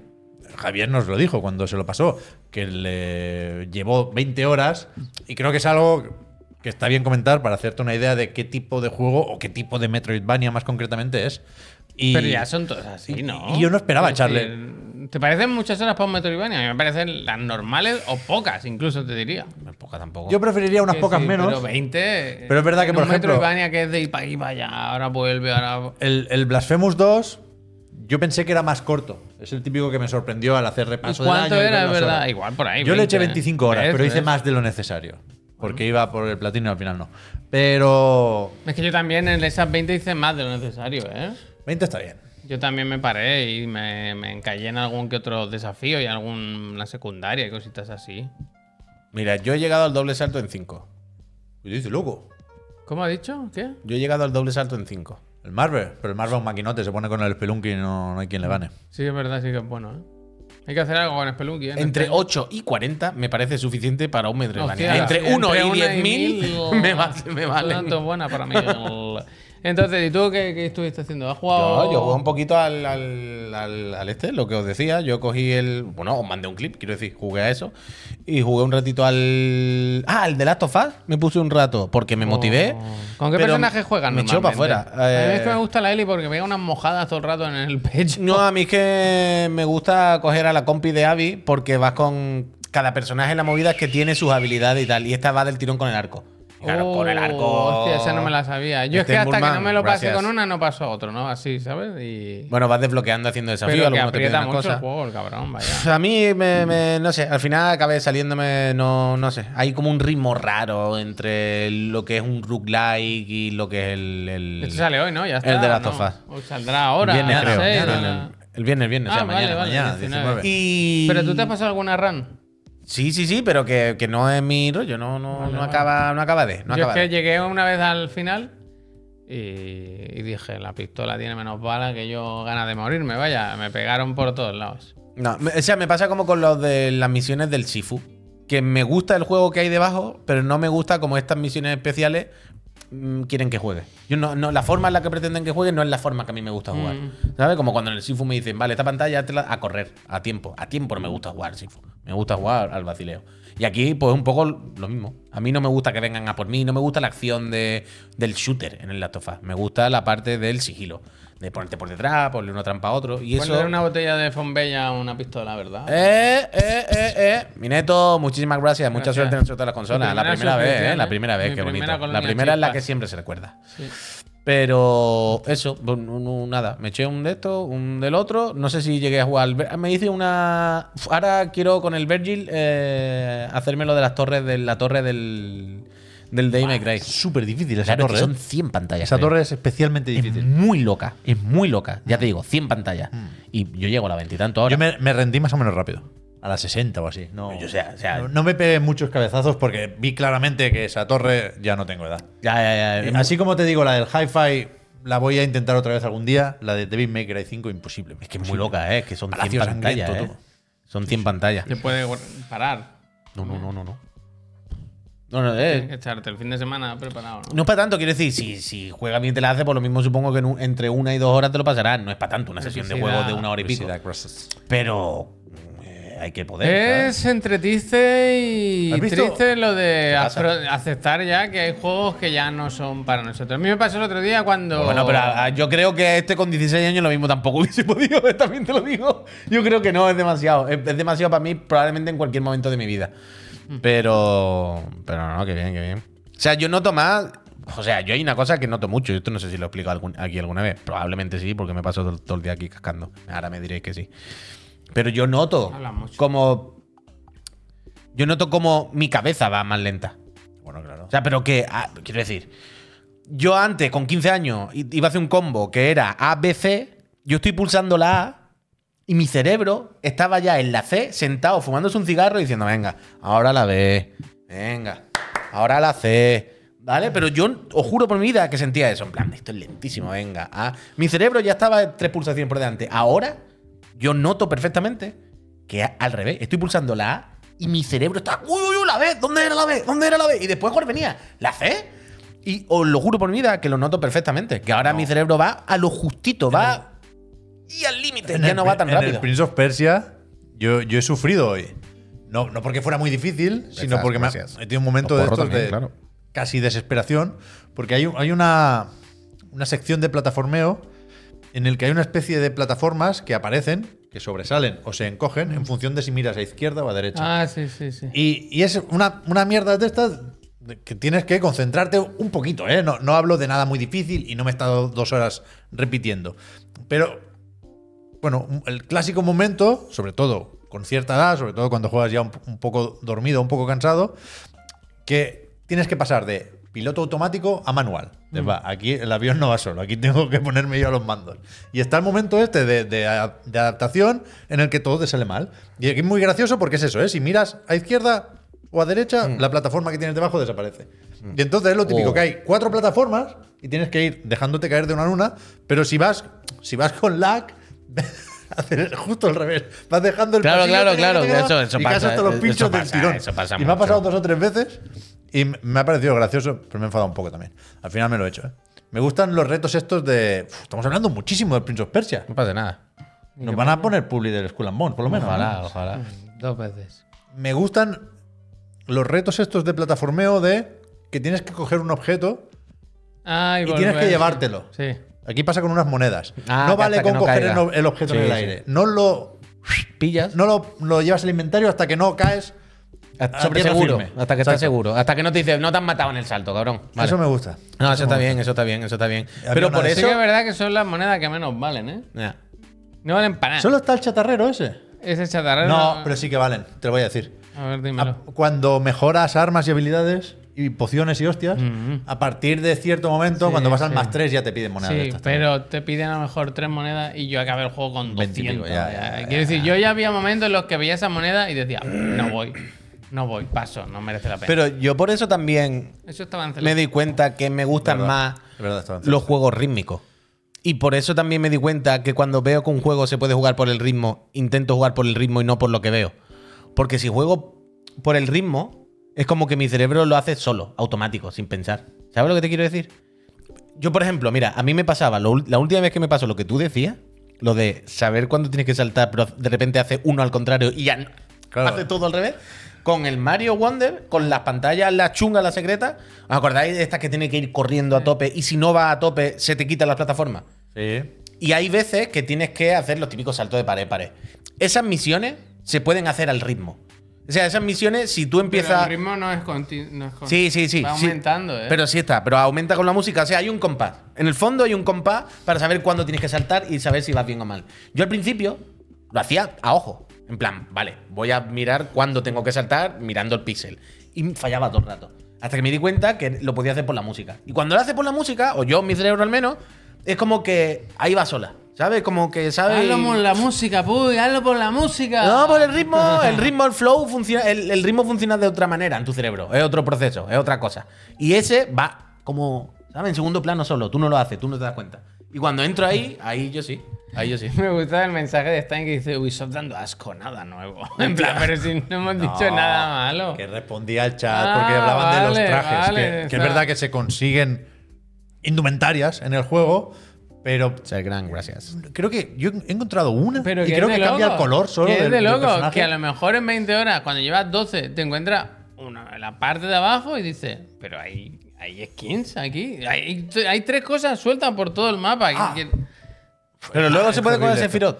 Javier nos lo dijo cuando se lo pasó, que le llevó 20 horas y creo que es algo que está bien comentar para hacerte una idea de qué tipo de juego o qué tipo de Metroidvania más concretamente es. Y, Pero ya son todos así, y- ¿no? y yo no esperaba Es decir, echarle- ¿Te parecen muchas horas para un Metroidvania? A mí me parecen las normales o pocas, incluso te diría. Poca tampoco. Yo preferiría unas Que pocas sí, menos. Pero 20. Pero es verdad que, por un ejemplo- Metroidvania que es de ir para aquí para allá, ahora vuelve, ahora. El, el Blasphemous 2, yo pensé que era más corto. Es el típico que me sorprendió al hacer ¿Y repaso del cuánto año y era, verdad? horas. Igual por ahí. Yo le eché 20, 25 horas, ¿ves? pero hice ¿ves? más de lo necesario. Porque iba por el platino y al final no. Pero Es que yo también en esas 20 hice más de lo necesario, ¿eh? 20 está bien. Yo también me paré y me, me encallé en algún que otro desafío y alguna secundaria y cositas así. Mira, yo he llegado al doble salto en 5. Y dice, loco. ¿Cómo ha dicho? ¿Qué? Yo he llegado al doble salto en 5. El Marvel. Pero el Marvel es un maquinote, se pone con el Spelunky y no, no hay quien le gane. Sí, es verdad, sí que es bueno, ¿eh? Hay que hacer algo con Spelunky, ¿eh? Entre Este- 8 y 40 me parece suficiente para un Metroidvania. Hostia, Entre sí, 1 entre y una 10.000 mil, [laughs] me, va- me valen. Tanto buena para mí. Entonces, ¿y tú qué, qué estuviste haciendo? ¿Has jugado? Yo, yo jugué un poquito al, al, al- al este, lo que os decía. Yo cogí el. Bueno, os mandé un clip, quiero decir, jugué a eso. Y jugué un ratito al. Ah, al de Last of Us. Me puse un rato porque me motivé. Oh. ¿Con qué personaje juegan Me echó para afuera. A mí es que Eh, me gusta la Eli porque me pega unas mojadas todo el rato en el pecho. No, a mí es que me gusta coger a la compi de Abby porque vas con. Cada personaje en la movida es que tiene sus habilidades y tal. Y esta va del tirón con el arco. Claro, con el arco. Oh, Hostia, esa no me la sabía. Yo Este es que hasta que no me lo gracias. con una, no paso a otro, ¿no? Así, ¿sabes? Y... Bueno, vas desbloqueando haciendo desafíos, pero que te aprieta unas mucho el cosas. juego, el cabrón, vaya. A mí, me, me- no sé, al final acabé saliéndome, no, no sé, hay como un ritmo raro entre lo que es un roguelike y lo que es el... el Esto sale hoy, ¿no? Ya está. el de Us. O saldrá ahora. viernes, las creo. seis, Mañana, a la- el, el viernes, viernes, o sea, Ah, vale, mañana. vale, mañana, 19. 19. Y... Pero tú te has pasado alguna run. Sí, sí, sí, pero que, que no es mi rollo, no, no, Vale, no, vale. acaba, no acaba de, no Yo es que de. llegué una vez al final y, dije, la pistola tiene menos balas que yo ganas de morirme, vaya. Me pegaron por todos lados. No, o sea, me pasa como con los de las misiones del Sifu. que me gusta el juego que hay debajo, pero no me gusta como estas misiones especiales mm, quieren que juegue. Yo no, no, la forma en la que pretenden que juegue no es la forma que a mí me gusta jugar. ¿Sabes? Como cuando en el Sifu me dicen, vale, esta pantalla a correr, a tiempo. A tiempo no me gusta jugar Sifu. Me gusta jugar al vacileo. Y aquí, pues un poco lo mismo. A mí no me gusta que vengan a por mí, no me gusta la acción de, del shooter en el Last of Us. Me gusta la parte del sigilo. De ponerte por detrás, ponerle una trampa a otro. Y eso. Una botella de Fombella a una pistola, ¿verdad? Eh, eh, eh, eh. Mineto, muchísimas gracias. Mucha Gracias. suerte en el sorteo de las consolas. Mi La primera primera vez, ¿eh? La ¿eh? primera vez, Mi qué bonito. La primera es la que siempre se recuerda. Sí. Pero eso, no- no- nada, me eché un de esto, un del otro. No sé si llegué a jugar. Me hice una. Ahora quiero con el Virgil eh, hacerme lo de las torres, de la torre del. Del Day Cry. Es súper difícil esa Claro, que torre. son ¿eh? 100 pantallas. Esa creo. torre es especialmente es difícil. muy loca, es muy loca. Ya te digo, 100 pantallas. Y yo llego a la veintitantos ahora. Yo me, me rendí más o menos rápido. A las 60 o así. No, Yo, sea, o sea- no, no me pegué muchos cabezazos porque vi claramente que esa torre ya no tengo edad. Ya, ya, ya. Eh, Así como te digo, la del Hi-Fi la voy a intentar otra vez algún día. La de Devil May Cry 5, imposible. Es que es muy loca, ¿eh? Es que son 100 Palacio pantallas, ¿eh? Son 100 pantallas. Te puede parar. No, no, no, no, no. No, no, Tienes eh, que echarte el fin de semana preparado, ¿no? no es para tanto, quiero decir, si, si juega bien te la hace, por lo mismo supongo que en un- entre una y dos horas te lo pasarás. No es para tanto una sesión de Epicidad. juego de una hora y pico. Pero hay que poder. ¿sabes? Es entre triste y triste lo de aceptar ya que hay juegos que ya no son para nosotros. A mí me pasó el otro día cuando. Bueno, pero ah, yo creo que este con 16 años lo mismo tampoco [laughs] hubiese podido, [laughs] también te lo digo. Yo creo que no, es demasiado. Es, es demasiado para mí probablemente en cualquier momento de mi vida. Pero, pero no, que bien, que bien. O sea, yo noto más... O sea, yo hay una cosa que noto mucho, esto no sé si lo he explicado algún- aquí alguna vez. Probablemente sí, porque me paso todo, todo el día aquí cascando. Ahora me diréis que sí. Pero yo noto como... Yo noto como mi cabeza va más lenta. Bueno, claro. O sea, pero que, ah, quiero decir, yo antes, con 15 años, iba a hacer un combo que era ABC, yo estoy pulsando la A y mi cerebro estaba ya en la C, sentado, fumándose un cigarro y diciendo, venga, ahora la B, venga, ahora la C. ¿Vale? Pero yo os juro por mi vida que sentía eso. En plan, esto es lentísimo, venga. A. Mi cerebro ya estaba tres pulsaciones por delante. Ahora, yo noto perfectamente que al revés, estoy pulsando la A y mi cerebro está. ¡Uy, uy, uy! La B, ¿dónde era la B? ¿Dónde era la B? Y después, ¿cuál venía? ¿La C? Y os lo juro por mi vida que lo noto perfectamente. Que ahora mi cerebro va a lo justito, va. Y al límite, En ya el no va tan en rápido. el Prince of Persia, yo, yo he sufrido hoy. No, no porque fuera muy difícil, sino porque me he tenido un momento de estos también, de claro. casi desesperación. Porque hay, un- hay una, una sección de plataformeo en el que hay una especie de plataformas que aparecen, que sobresalen o se encogen en función de si miras a izquierda o a derecha. Ah, sí, sí, sí. Y, y es una, una mierda de estas que tienes que concentrarte un poquito, ¿eh? No, no hablo de nada muy difícil y no me he estado dos horas repitiendo. Pero, bueno, el clásico momento, sobre todo con cierta edad, sobre todo cuando juegas ya un, un poco dormido, un poco cansado, que tienes que pasar de piloto automático a manual. Va, aquí el avión no va solo, aquí tengo que ponerme yo a los mandos. Y está el momento este de, de a- de adaptación en el que todo te sale mal. Y aquí es muy gracioso porque es eso, ¿eh? Si miras a izquierda o a derecha, la plataforma que tienes debajo desaparece. Y entonces es lo típico Oh. que hay cuatro plataformas y tienes que ir dejándote caer de una en una, pero si vas, si vas con lag, [laughs] hacer justo al revés. Vas dejando el Claro, claro, claro, eso- eso y pasa, hasta los eso pinchos del tirón. eso pasa y me ha pasado dos o tres veces y me ha parecido gracioso, pero me he enfadado un poco también. Al final me lo he hecho, ¿eh? Me gustan los retos estos de. Uf, estamos hablando muchísimo del Prince of Persia. No pasa nada. Nos van a poner publi del Skull and Bones, por lo menos. ¿no? Ojalá, ojalá. Dos veces. Me gustan los retos estos de plataformeo de que tienes que coger un objeto Ah, y tienes que llevártelo. Sí. Aquí pasa con unas monedas. Ah, no vale con no coger caiga. el, objeto en el sí. aire. No lo, Pillas. no lo, lo llevas al inventario hasta que no caes. Sobre tierra seguro. firme. Hasta que estás seguro. Hasta que no te dices, no te han matado en el salto, cabrón. Vale. Eso me gusta. No, eso está me bien, eso está bien, eso está bien. Pero por de Sí eso. que es verdad que son las monedas que menos valen, ¿eh? Ya. No valen para nada. Solo está el chatarrero ese. Ese chatarrero. No, pero sí que valen, te lo voy a decir. A ver, A- dímelo. Cuando mejoras armas y habilidades y pociones y hostias, a partir de cierto momento, Sí, cuando vas al sí. más 3 ya te piden monedas. de Sí, estas también. pero te piden a lo mejor tres monedas y yo acabé el juego con 20 y 200. pico, ya, ya. ya, ya, Quiero decir, yo ya había momentos en los que veía esa moneda y decía, no voy, no voy, paso, no merece la pena. Pero yo por eso también Eso estaba en me di cuenta que me gustan Verdad, más verdad, los juegos rítmicos. Y por eso también me di cuenta que cuando veo que un juego se puede jugar por el ritmo, intento jugar por el ritmo y no por lo que veo. Porque si juego por el ritmo, es como que mi cerebro lo hace solo, automático, sin pensar. ¿Sabes lo que te quiero decir? Yo, por ejemplo, mira, a mí me pasaba, lo la última vez que me pasó lo que tú decías, lo de saber cuándo tienes que saltar, pero de repente hace uno al contrario y ya no- Claro. hace todo al revés. Con el Mario Wonder, con las pantallas, las chungas, las secretas. ¿Os acordáis de estas que tiene que ir corriendo a tope y si no va a tope se te quitan las plataformas? Sí. Y hay veces que tienes que hacer los típicos saltos de pared a pared. Esas misiones se pueden hacer al ritmo. O sea, esas misiones, si tú Pero empiezas. el ritmo no es continuo. Sí, sí, sí. Va sí. aumentando, ¿eh? Pero sí está, pero aumenta con la música. O sea, hay un compás. En el fondo hay un compás para saber cuándo tienes que saltar y saber si vas bien o mal. Yo al principio lo hacía a ojo. En plan, vale, voy a mirar cuándo tengo que saltar mirando el píxel. Y fallaba todo el rato. Hasta que me di cuenta que lo podía hacer por la música. Y cuando lo hace por la música, o yo, mi cerebro al menos, es como que ahí va sola. ¿Sabes? Como que, ¿sabes? Hazlo por la música, puy, hazlo por la música. No, por el ritmo, [laughs] el ritmo, el flow funciona, el, el ritmo funciona de otra manera en tu cerebro, es otro proceso, es otra cosa. Y ese va como, ¿sabes? En segundo plano solo, tú no lo haces, tú no te das cuenta. Y cuando entro ahí, ahí yo sí, ahí yo sí. [laughs] Me gusta el mensaje de Stein que dice Ubisoft dando asco, nada nuevo. [laughs] En plan, pero si no hemos dicho No, nada malo. Que respondía al chat Ah, porque hablaban de los vale, trajes. vale, que, que es verdad que se consiguen indumentarias en el juego, pero Ser gran, gracias. creo que yo he encontrado una Pero y creo que cambia el color solo que es de del loco, que a lo mejor en 20 horas, cuando llevas 12, te encuentras una, en la parte de abajo y dices, pero hay, hay skins aquí. Hay, hay tres cosas sueltas por todo el mapa. Ah. Que- Pero luego se puede con el. Sephiroth.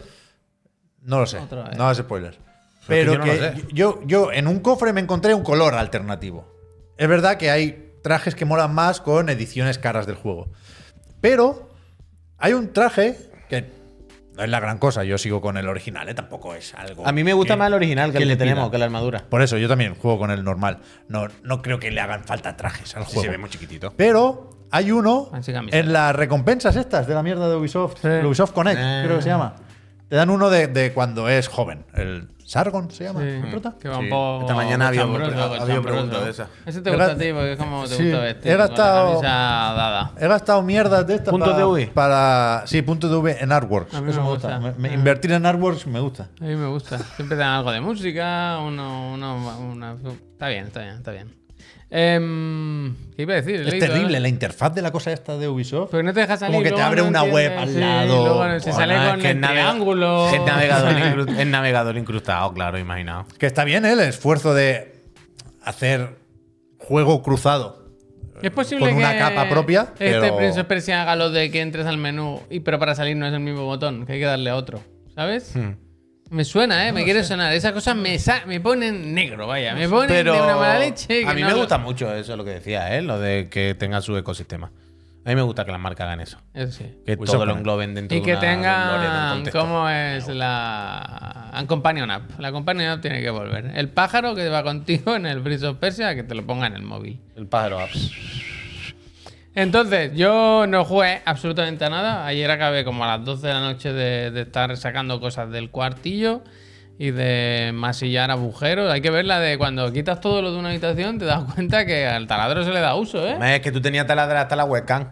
No lo sé, no es spoiler. Pero Pero que yo que yo, yo en un cofre me encontré un color alternativo. Es verdad que hay trajes que molan más con ediciones caras del juego. Pero hay un traje que no es la gran cosa. Yo sigo con el original, ¿eh? tampoco es algo. A mí me gusta que- más el original que, que el le que tenemos, que la armadura. Por eso yo también juego con el normal. No, no creo que le hagan falta trajes al Sí, juego. se ve muy chiquitito. Pero hay uno en las recompensas estas de la mierda de Ubisoft, Sí. Ubisoft Connect, Eh. creo que se llama. Te dan uno de, de cuando es joven. El Sargon se llama. Sí, ¿el prota? que va un Sí. poco. Esta mañana había- había preguntas de esa. Ese te gusta a ti porque es como te Sí, gusta he vestir. la camisa dada. He gastado mierdas de estas de UI. para- Sí, puntos de V en artworks. A mí Eso me me gusta. gusta. Me- me- Ah. invertir en artworks me gusta. A mí me gusta. Siempre dan algo de música, uno, uno, una... Está bien, está bien, está bien. Em, ¿Qué iba a decir? Es leído, terrible ¿eh? la interfaz de la cosa esta de Ubisoft. Porque no te deja salir. Como que te abre no una web al sí, lado. luego se Bueno, sale con que el triángulo. Es navegador, [laughs] incru- es navegador incrustado, claro, imaginaos. Que está bien ¿eh? el esfuerzo de hacer juego cruzado. Es posible con una que capa propia, Este pero- Prince of Persia haga lo de que entres al menú, y pero para salir no es el mismo botón, que hay que darle a otro. ¿Sabes? Hmm. Me suena, ¿eh? me quiere sonar. Esas cosas me, sa- me ponen negro, vaya. Me ponen Pero de una mala leche. a que mí no me lo- gusta mucho eso, lo que decía, ¿eh? Lo de que tenga su ecosistema. A mí me gusta que las marcas hagan eso. Eso sí. Que todo lo engloben dentro Y de que una- de un tengan cómo es la un Companion App. La Companion App tiene que volver. El pájaro que va contigo en el Prince of Persia, que te lo ponga en el móvil. El pájaro apps. Entonces, yo no jugué absolutamente a nada. Ayer acabé como a las 12 de la noche de, estar sacando cosas del cuartillo y de masillar agujeros. Hay que ver la de cuando quitas todo lo de una habitación, te das cuenta que al taladro se le da uso, ¿eh? Es que tú tenías taladra hasta la webcam.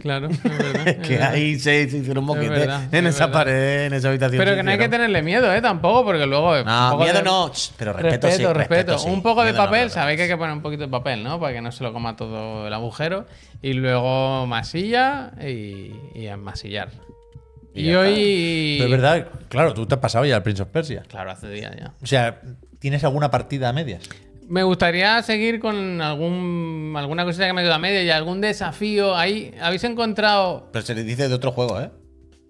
Claro, es verdad. [laughs] es que verdad. ahí se, se hicieron un Es boquete verdad, en es esa verdad. pared, en esa habitación. Pero que no hay que tenerle miedo, ¿eh? Tampoco, porque luego. No, miedo de- no, pero respeto, Respeto, sí. respeto. sí. Un poco de Miedo no, papel, pero- sabéis que hay que poner un poquito de papel, ¿no? Para que no se lo coma todo el agujero. Y luego masilla y, y enmasillar. Y hoy. Pero es verdad, claro, tú te has pasado ya al Prince of Persia. Claro, hace días ya. O sea, ¿tienes alguna partida a medias? Me gustaría seguir con algún alguna cosita que me queda a media y algún desafío. Ahí, ¿habéis encontrado Pero se le dice de otro juego, ¿eh?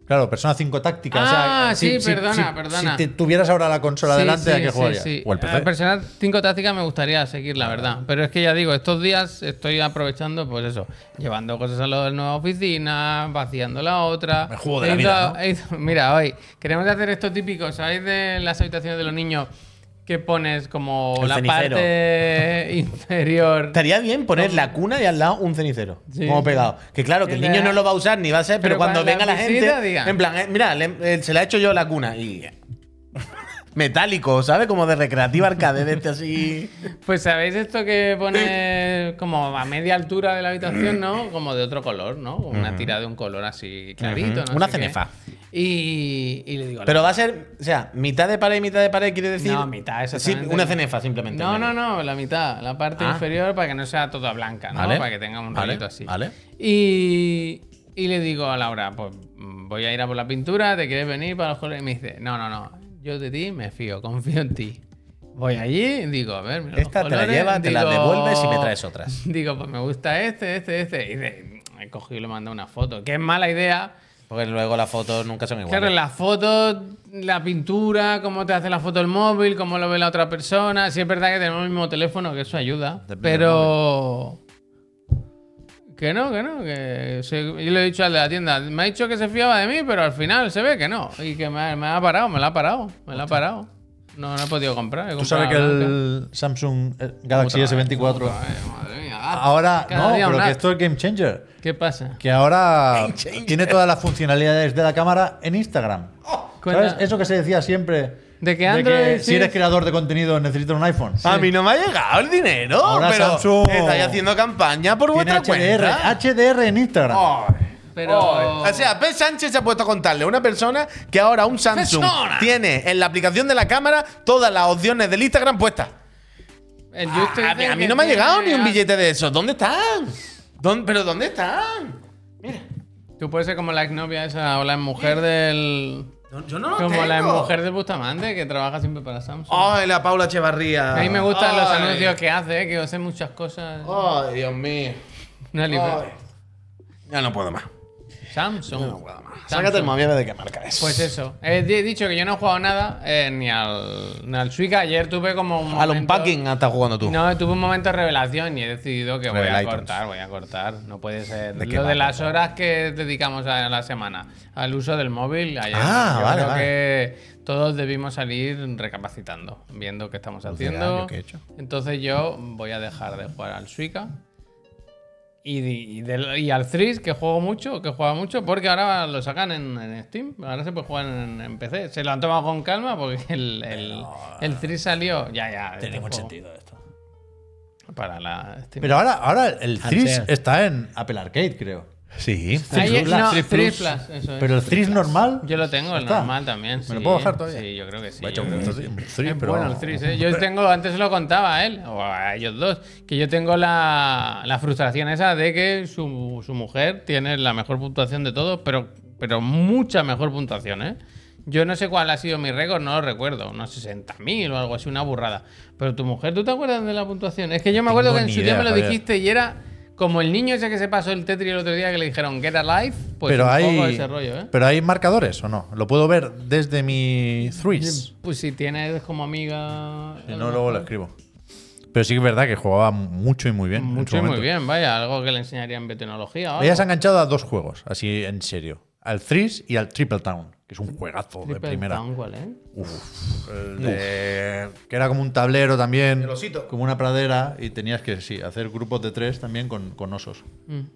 Claro, Persona 5 táctica. Ah, o sea, sí, perdona, perdona. Si te tuvieras ahora la consola Sí, delante, ¿a sí, qué sí, jugarías? sí. O el A PC. Persona 5 táctica me gustaría seguir, la verdad. Pero es que ya digo, estos días estoy aprovechando, pues eso, llevando cosas a la nueva oficina, vaciando la otra. El juego de la vida, [laughs] mira, hoy queremos hacer esto típico, ¿sabéis de las habitaciones de los niños? Que pones como El la cenicero. parte [laughs] inferior. Estaría bien poner la cuna y al lado un cenicero. Sí. Como pegado. Que claro, que el niño no lo va a usar ni va a ser, pero, Pero cuando cuando venga la la gente. diga. En plan, eh, mira, le- eh, se le ha hecho yo la cuna y. metálico, ¿sabes? Como de recreativa arcade, de este así. [laughs] Pues sabéis esto que pone como a media altura de la habitación, ¿no? Como de otro color, ¿no? Una tira de un color así clarito, ¿no? Una sé qué. cenefa. Y, y le digo. Pero va a ser, o sea, mitad de pared y mitad de pared, quiere decir. No, mitad, Sí, exactamente. una cenefa simplemente. No, no, no, la mitad, la parte Ah. inferior para que no sea toda blanca, ¿no? Vale. Para que tenga un Vale, rollito así. vale. Y, y le digo a Laura, pues voy a ir a por la pintura, ¿te quieres venir para los colores? Y me dice, no, no, no, yo de ti me fío, [laughs] confío en ti. Voy allí y digo, a ver, mira los Esta te la colores, llevas, te la devuelves y me traes otras. [laughs] Digo, pues me gusta este, este, este. Y dice, he cogido y le mando una foto. Que es mala idea. Porque luego las fotos nunca son iguales. Claro, las fotos, la pintura, cómo te hace la foto el móvil, cómo lo ve la otra persona. Sí es verdad que tenemos el mismo teléfono, que eso ayuda. Depende pero... Que no, que no, que se- yo le he dicho al de la tienda, me ha dicho que se fiaba de mí, pero al final se ve que no. Y que me, ha- me ha parado, me la ha parado, me la ha parado. No, no he podido comprar. he Tú sabes que el Samsung eh, Galaxy Otra vez, S24 otra vez, madre mía. Ah, ahora no, pero que esto es game changer. ¿Qué pasa? Que ahora tiene todas las funcionalidades de la cámara en Instagram. Cuenta- ¿Sabes? Eso que se decía siempre. De que Android, si sí. eres creador de contenido necesitas un iPhone. A mí no me ha llegado el dinero. Ahora pero Samsung estáis haciendo campaña por Tiene vuestra HDR, cuenta. HDR en Instagram. Pero... O sea, P. Sánchez se ha puesto a contarle a una persona que ahora un Samsung Persona. tiene en la aplicación de la cámara todas las opciones del Instagram puestas. el Just a, mí, dice a mí que no me ha tiene llegado ni un billete de esos. ¿Dónde están? ¿Dónde- ¿Pero dónde están? Tú puedes ser como la exnovia esa o la mujer del. No, yo no lo como la mujer de Bustamante que trabaja siempre para Samsung. Ay, la Paula Echevarría. a mí me gustan los Ay. anuncios que hace, que hace muchas cosas. Ay, Dios mío. Una libreta. Ay. Ya no puedo más. Samsung. No puedo más. Sácate el móvil de qué marca es. Pues eso. He di- dicho que yo no he jugado nada eh, ni al ni al Suica. Ayer tuve como un Al momento- unpacking estás jugando tú. No, tuve un momento de revelación y he decidido que voy a cortar, voy a cortar. No puede ser. ¿De Lo de las horas que dedicamos a la semana al uso del móvil, ayer. Ah, yo vale, creo vale. que todos debimos salir recapacitando, viendo qué estamos haciendo. dirá, ¿yo qué he hecho? Entonces yo voy a dejar de jugar al Suica. Y, y del- y al Threes, que juego mucho, que juega mucho, porque ahora lo sacan en, en Steam. Ahora se puede jugar en, en PC. Se lo han tomado con calma porque [laughs] el, el, el Threes salió. Ya, ya. Tiene este mucho juego. sentido esto. Para la Steam. Pero ahora, ahora el Threes Ansea. está en Apple Arcade, creo. Sí. Threes no, Plus. Threes Plus, eso es. Pero el Threes normal. Yo lo tengo, el ¿Está? normal también. ¿Me sí. lo puedo bajar todavía? Sí, yo creo que sí. Voy a echar yo un creo que sí. Threes, Es pero- bueno el Threes, ¿eh? Yo tengo, antes se lo contaba a él, o a ellos dos, que yo tengo la, la frustración esa de que su, su mujer tiene la mejor puntuación de todos, pero, pero mucha mejor puntuación, ¿eh? Yo no sé cuál ha sido mi récord, no lo recuerdo, unos 60.000 o algo así, una burrada. Pero tu mujer, ¿tú te acuerdas de la puntuación? Es que yo me acuerdo Tengo que en ni su día me lo Javier. dijiste y era como el niño ese que se pasó el Tetris el otro día que le dijeron Get Alive, pues pero un hay, poco ese rollo, ¿eh? pero hay marcadores o no. Lo puedo ver desde mi Threes. Pues si tienes como amiga. Si no, luego lo escribo. Pero sí que es verdad que jugaba mucho y muy bien. en Mucho y muy bien, vaya, algo que le enseñaría en biotecnología. Ella se ha enganchado a dos juegos, así en serio. Al Threes y al Triple Town, que es un juegazo de primera. Town, ¿cuál, eh? El de- que era como un tablero también, El osito. como una pradera, y tenías que sí, hacer grupos de tres también con, con osos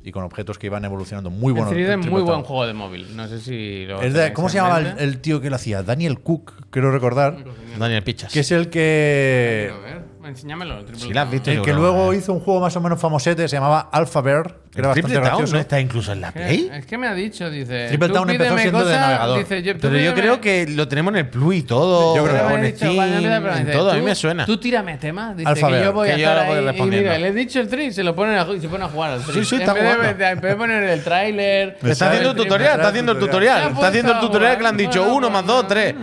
y con objetos que iban evolucionando. Muy bueno. Mm. es muy buen juego de móvil. No sé si lo. Es de- tenéis ¿Cómo se llamaba el, tío que lo hacía? Daniel Cook, creo recordar. Daniel Pichas. Que es el que. Quiero ver. Enséñamelo. el Triple Si la has Town. visto, El que luego hizo un juego más o menos famosete, se llamaba Alpha Bear, era ¿El Triple bastante Town gracioso. no está incluso en la. Play? Es que me ha dicho, dice. Triple tú Town empezó siendo de cosas, navegador. dice, yo- Pero yo creo que lo tenemos en el Plus y todo. Yo creo que en Steam, dice, en todo. A mí tú- me suena. Tú tírame temas. Dice que Bear, yo voy que a yo estar ahora voy ahí. Y mira, le he dicho el tri, se lo pone a, se pone a jugar al tri. Sí, sí, está en vez, de, jugando. de- en vez de poner el tráiler. Está haciendo el tutorial, está haciendo el tutorial. Está haciendo el tutorial que le han dicho uno más dos, tres.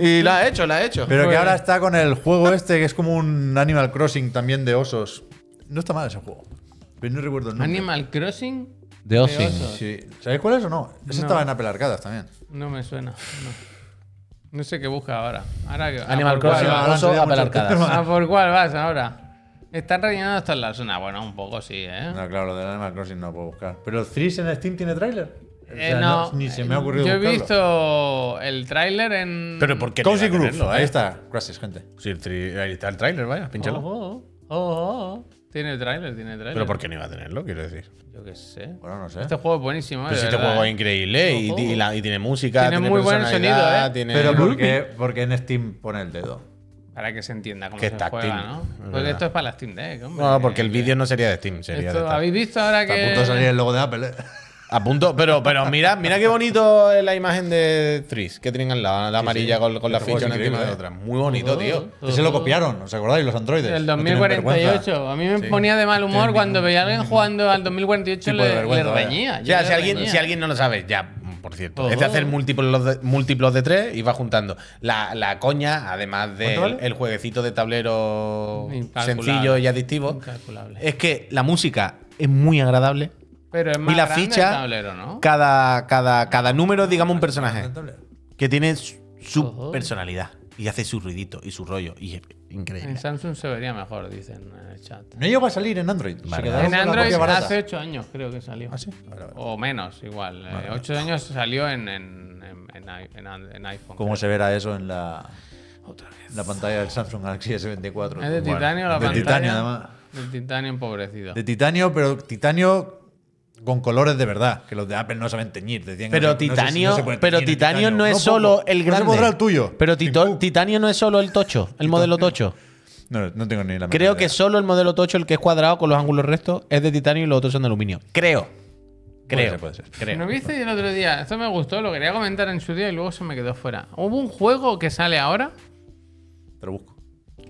Y lo ha hecho, lo ha hecho. Pero que ahora está con el juego este, que es como un Animal Crossing también de osos. No está mal ese juego. Pero no recuerdo el nombre. Animal Crossing. De Ozzy. Sí. ¿Sabéis cuál es o no? Ese No. estaba en Apple Arcadas también. No me suena. No, No sé qué busca ahora. ahora que- Animal ¿a por Crossing, cuál ahora vas? oso, sería Apple Arcadas. ¿A por cuál vas ahora? Están rellenando hasta la zona. Bueno, un poco sí, ¿eh? No, claro, lo del Animal Crossing no puedo buscar. Pero el Threes en Steam tiene tráiler. O Eh, sea, no, Ni se me ha ocurrido Yo he buscarlo. visto el tráiler en. Pero ¿por qué Cozy Groove, tenerlo, ahí eh? está. Gracias, gente. Sí, el tri- ahí está el tráiler, vaya, pínchalo. Oh, oh, oh, oh. Tiene trailer, tiene trailer. Pero ¿por qué no iba a tenerlo? Quiero decir. Yo qué sé. Bueno, no sé. Este juego es buenísimo, ¿eh? Pero de si este juego ¿eh? es increíble y, y la- y tiene música, Tiene tiene, muy buen sonido, ¿eh? tiene- Pero ¿por qué, porque en Steam pone el dedo? Para que se entienda cómo Que se táctil, juega, ¿no? Porque verdad. esto es para la Steam Deck, hombre. No, porque el vídeo no sería de Steam, sería Esto, de. ¿Habéis visto ahora Está que. a punto de salir el logo de Apple, ¿eh? A punto, pero, pero mira, mira qué bonito es la imagen de Threes que tienen al lado, la amarilla con, con la Este ficha encima de otra. Muy bonito, tío. Que se lo copiaron, ¿os acordáis? Los androides. El No tienen 2048. A mí me ponía de mal humor cuando veía a alguien jugando al 2048 tipo de le, le vaya. reñía. O sea, le si alguien, reñía. si alguien no lo sabe, ya, por cierto, es de hacer múltiplos de, múltiplos de tres y va juntando la, la coña, además del ¿Cuánto vale? el jueguecito de tablero sencillo y adictivo, es que la música es muy agradable. Pero es más y la grande ficha, el tablero, ¿no? cada, cada, cada número, digamos, un personaje que tiene su, personalidad y hace su ruidito y su rollo. Y es increíble. En Samsung se vería mejor, dicen en el chat. No llegó a salir en Android. Vale. En Android hace 8 años creo que salió. ¿Ah, sí? Vale, vale. O menos, igual. 8 años salió en, en, en, en i- en an- en iPhone. ¿Cómo creo. se verá eso en la, Otra vez. en la pantalla del Samsung Galaxy S24? Es de Bueno, titanio la de pantalla. titanio, además. De titanio empobrecido. De titanio, pero titanio con colores de verdad, que los de Apple no saben teñir. Decían Pero no se- no sé si titanio, no puede pero titanio no es solo poco. el No grande. podrá el tuyo. Pero tito- titanio no es solo el tocho, el modelo tocho. No, no tengo ni la Creo que idea. solo el modelo tocho, el que es cuadrado con los ángulos rectos, es de titanio y los otros son de aluminio. Creo. Creo. ser, puede ser. Creo. ¿No viste el otro día? Esto me gustó, lo quería comentar en su día y luego se me quedó fuera. Hubo un juego que sale ahora. Te lo busco.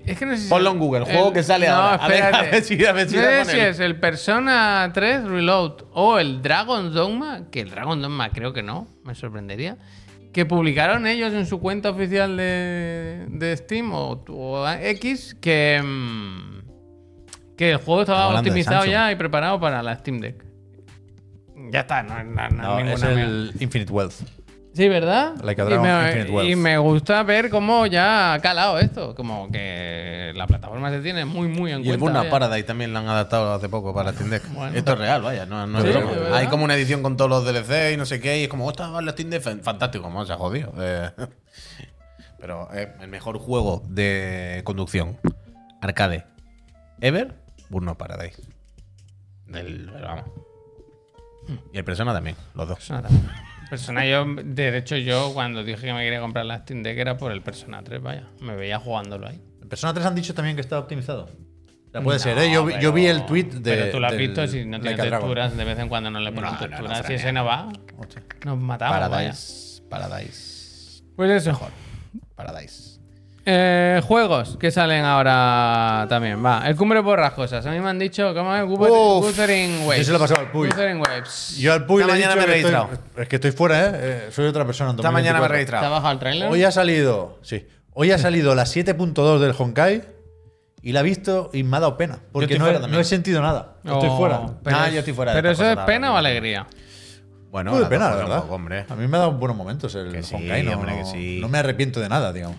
Es que no sé si Ponlo en Google, juego que sale no, ahora. A ver, espérate. a ver si- a ver si no sé si es el Persona 3 Reload o el Dragon Dogma, que el Dragon Dogma creo que no, me sorprendería. Que publicaron ellos en su cuenta oficial de, de Steam o, o X que, mm, que el juego estaba optimizado ya y preparado para la Steam Deck. Ya está, no, no- no No, es el Infinite Wealth. Sí, ¿verdad? Like a y, me, Infinite Wealth. y me gusta ver cómo ya ha calado esto. Como que la plataforma se tiene muy, muy en Y el cuenta. Burnout vaya. Paradise también lo han adaptado hace poco para la Steam Deck. Bueno. Esto es real, vaya, no, no es broma. Hay como una edición con todos los DLC y no sé qué, y es como, esta va la Steam Deck, fantástico, como se ha jodido. Eh, [laughs] pero es el mejor juego de conducción arcade ever, Burnout Paradise. Del, vamos. Y el Persona también, los dos. Persona también. Persona, yo, de hecho, yo cuando dije que me quería comprar la Steam Deck era por el Persona 3, vaya. Me veía jugándolo ahí. En Persona 3 han dicho también que está optimizado. O sea, puede No, ser, ¿eh? Yo, vi- yo pero- vi el tweet de. Pero tú lo has del visto, si no tiene texturas, de vez en cuando no le ponen No, no, no, texturas. si ese no va, nos matamos, vaya. Paradise. Paradise. Pues eso. Paradise. Eh, juegos que salen ahora también. Va, el Cumbre Borrascosas. A mí me han dicho, ¿cómo es? Wuthering- Waves. yo se lo he pasado al Puy. Wuthering Waves. Yo al Puy Esta le he mañana dicho me he que estoy- registrado. es que estoy fuera, ¿eh? Eh, Soy otra persona. en Esta mañana me he 2024. ¿Te ha registrado. bajado el trailer? Hoy ha salido. Sí. Hoy ha salido la 7.2 del Honkai y la he visto y me ha dado pena. Porque estoy no, fuera he, también. no he sentido nada. Estoy Oh, fuera. Pero Ah, es- yo estoy fuera de Pero esta eso es pena o alegría. Bueno, Muy de las pena, la cosas verdad. poco, hombre. A mí me ha dado buenos momentos el Que sí, Honkai. No, hombre, que no- sí. no me arrepiento de nada, digamos.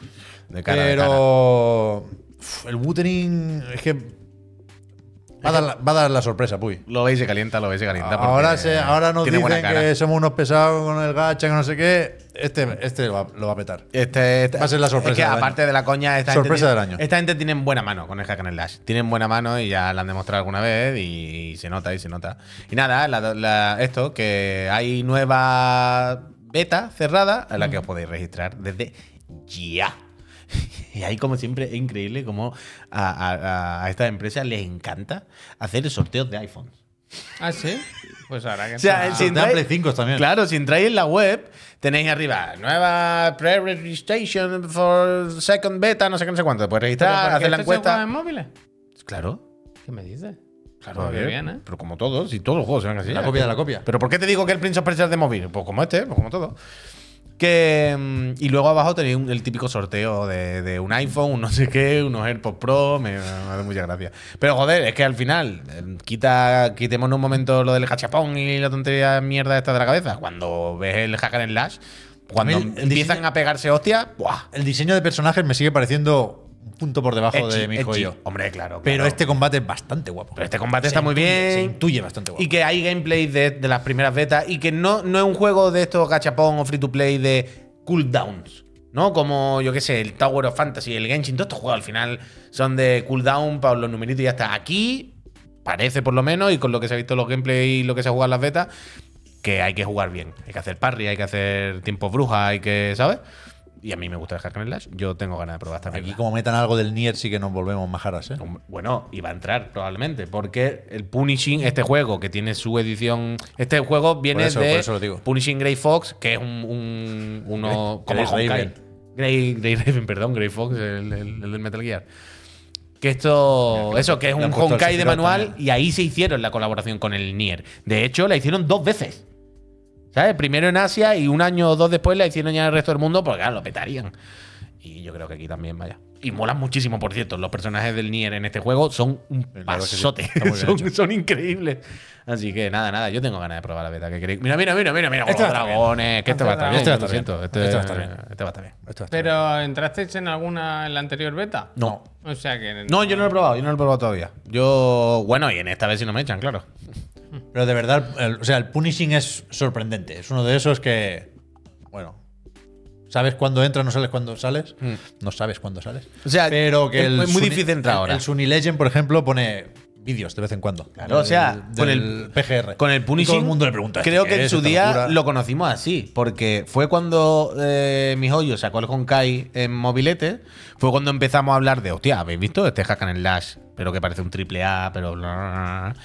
De cara, de Pero. uf, el Wuthering. Es que. Va a, dar la, va a dar la sorpresa, Puy. Lo veis se calienta, lo veis se calienta. Ahora, se, ahora nos dicen que somos unos pesados con el gacha, que no sé qué. Este, este lo, va, lo va a petar. Este, este- Va a ser la sorpresa Es que del año. aparte de la coña, esta Sorpresa gente, del año. Esta gente tiene buena mano con el Hack and Slash. Tienen buena mano y ya la han demostrado alguna vez y, se nota y se nota. Y nada, la- la- esto, que hay nueva beta cerrada en la que os podéis registrar desde ya. [laughs] Y ahí, como siempre, es increíble cómo a, a- a estas empresas les encanta hacer sorteos de iPhones. Ah, sí. Pues ahora que O sea, está- si entráis- Play 5 también. Claro, si entráis en la web, tenéis arriba nueva pre-registration for second beta, no sé qué, no sé cuánto. Puedes ¿Pero registrar, hacer la se juega encuesta. en móviles? Claro, ¿Qué me dices? claro, Pues a qué ver, bien, ¿eh? Pero como todos, y todos los juegos se ven así. La ¿eh? copia de la copia. Pero ¿por qué te digo que el Prince of Persia es de móvil? Pues como este, pues como todo. Que, mm, y luego abajo tenéis un- el típico sorteo de, de un iPhone, un no sé qué, unos AirPods Pro, me, me hace mucha gracia. Pero joder, es que al final, eh, quita, quitemos un momento lo del hachapón y la tontería mierda esta de la cabeza. Cuando ves el hack and slash, cuando el- el empiezan diseño- a pegarse hostias, ¡buah! El diseño de personajes me sigue pareciendo punto por debajo Edgy, de mi hijo y edgy. yo. Hombre, claro. Pero este combate es bastante guapo. Pero este combate Se está muy bien. Se intuye bastante guapo. Y que hay gameplay de, de las primeras betas y que no, no es un juego de estos gachapón o free to play de cooldowns. ¿No? Como, yo qué sé, el Tower of Fantasy, el Genshin, todos estos juegos al final son de cooldown para los numeritos y ya está. Aquí parece por lo menos, y con lo que se ha visto en los gameplays y lo que se ha jugado en las betas, que hay que jugar bien. Hay que hacer parry, hay que hacer tiempos brujas, hay que, ¿sabes? Y a mí me gusta and Slash. Yo tengo ganas de probar esta Aquí, como metan algo del Nier, sí que nos volvemos majaras, ¿eh? Bueno, y va a entrar probablemente, porque el Punishing, este juego que tiene su edición, este juego viene eso- de por eso lo digo. Punishing Grey Fox, que es un, un- uno Grey- como Grey Honkai. Raven. Grey, Grey Raven, [laughs] perdón, Grey Fox, el, el- el del Metal Gear. Que esto, eso, que es un Honkai de manual también. y ahí se hicieron la colaboración con el Nier. De hecho, la hicieron dos veces. ¿Sabes? Primero en Asia y un año o dos después la hicieron ya en el resto del mundo porque, claro, lo petarían. Y yo creo que aquí también, vaya. Y molan muchísimo, por cierto. Los personajes del Nier en este juego son un que sí, pasote. [laughs] bien son, son increíbles. Así que nada, nada. Yo tengo ganas de probar la beta. ¿Qué queréis? Mira, mira, mira, mira, mira. Este con los va a estar bien. dragones. Que este va a estar bien. Este va a estar bien. Este, Este va a estar bien. este va a estar bien. Esto está Pero ¿entrasteis en alguna en la anterior beta? No. O sea que. No, yo no lo he probado. Yo no lo he probado todavía. Yo, bueno, y en esta vez si no me echan, claro. Pero de verdad, el- o sea, el punishing es sorprendente. Es uno de esos que, bueno, sabes cuándo entras, no sabes cuándo sales. No sabes cuándo sales. O sea, pero que es el muy Suni- difícil entrar el- ahora. El Sunny Legend, por ejemplo, pone vídeos de vez en cuando. Claro, o sea, Del- con del el PGR. Con el Punishing. todo el mundo le pregunta. Creo ¿qué que en su día locura? lo conocimos así. Porque fue cuando eh, mi joyo sacó el Honkai en mobilete. Fue cuando empezamos a hablar de, hostia, ¿habéis visto este Hack and Slash? Pero que parece un triple A, pero. bla, bla, bla".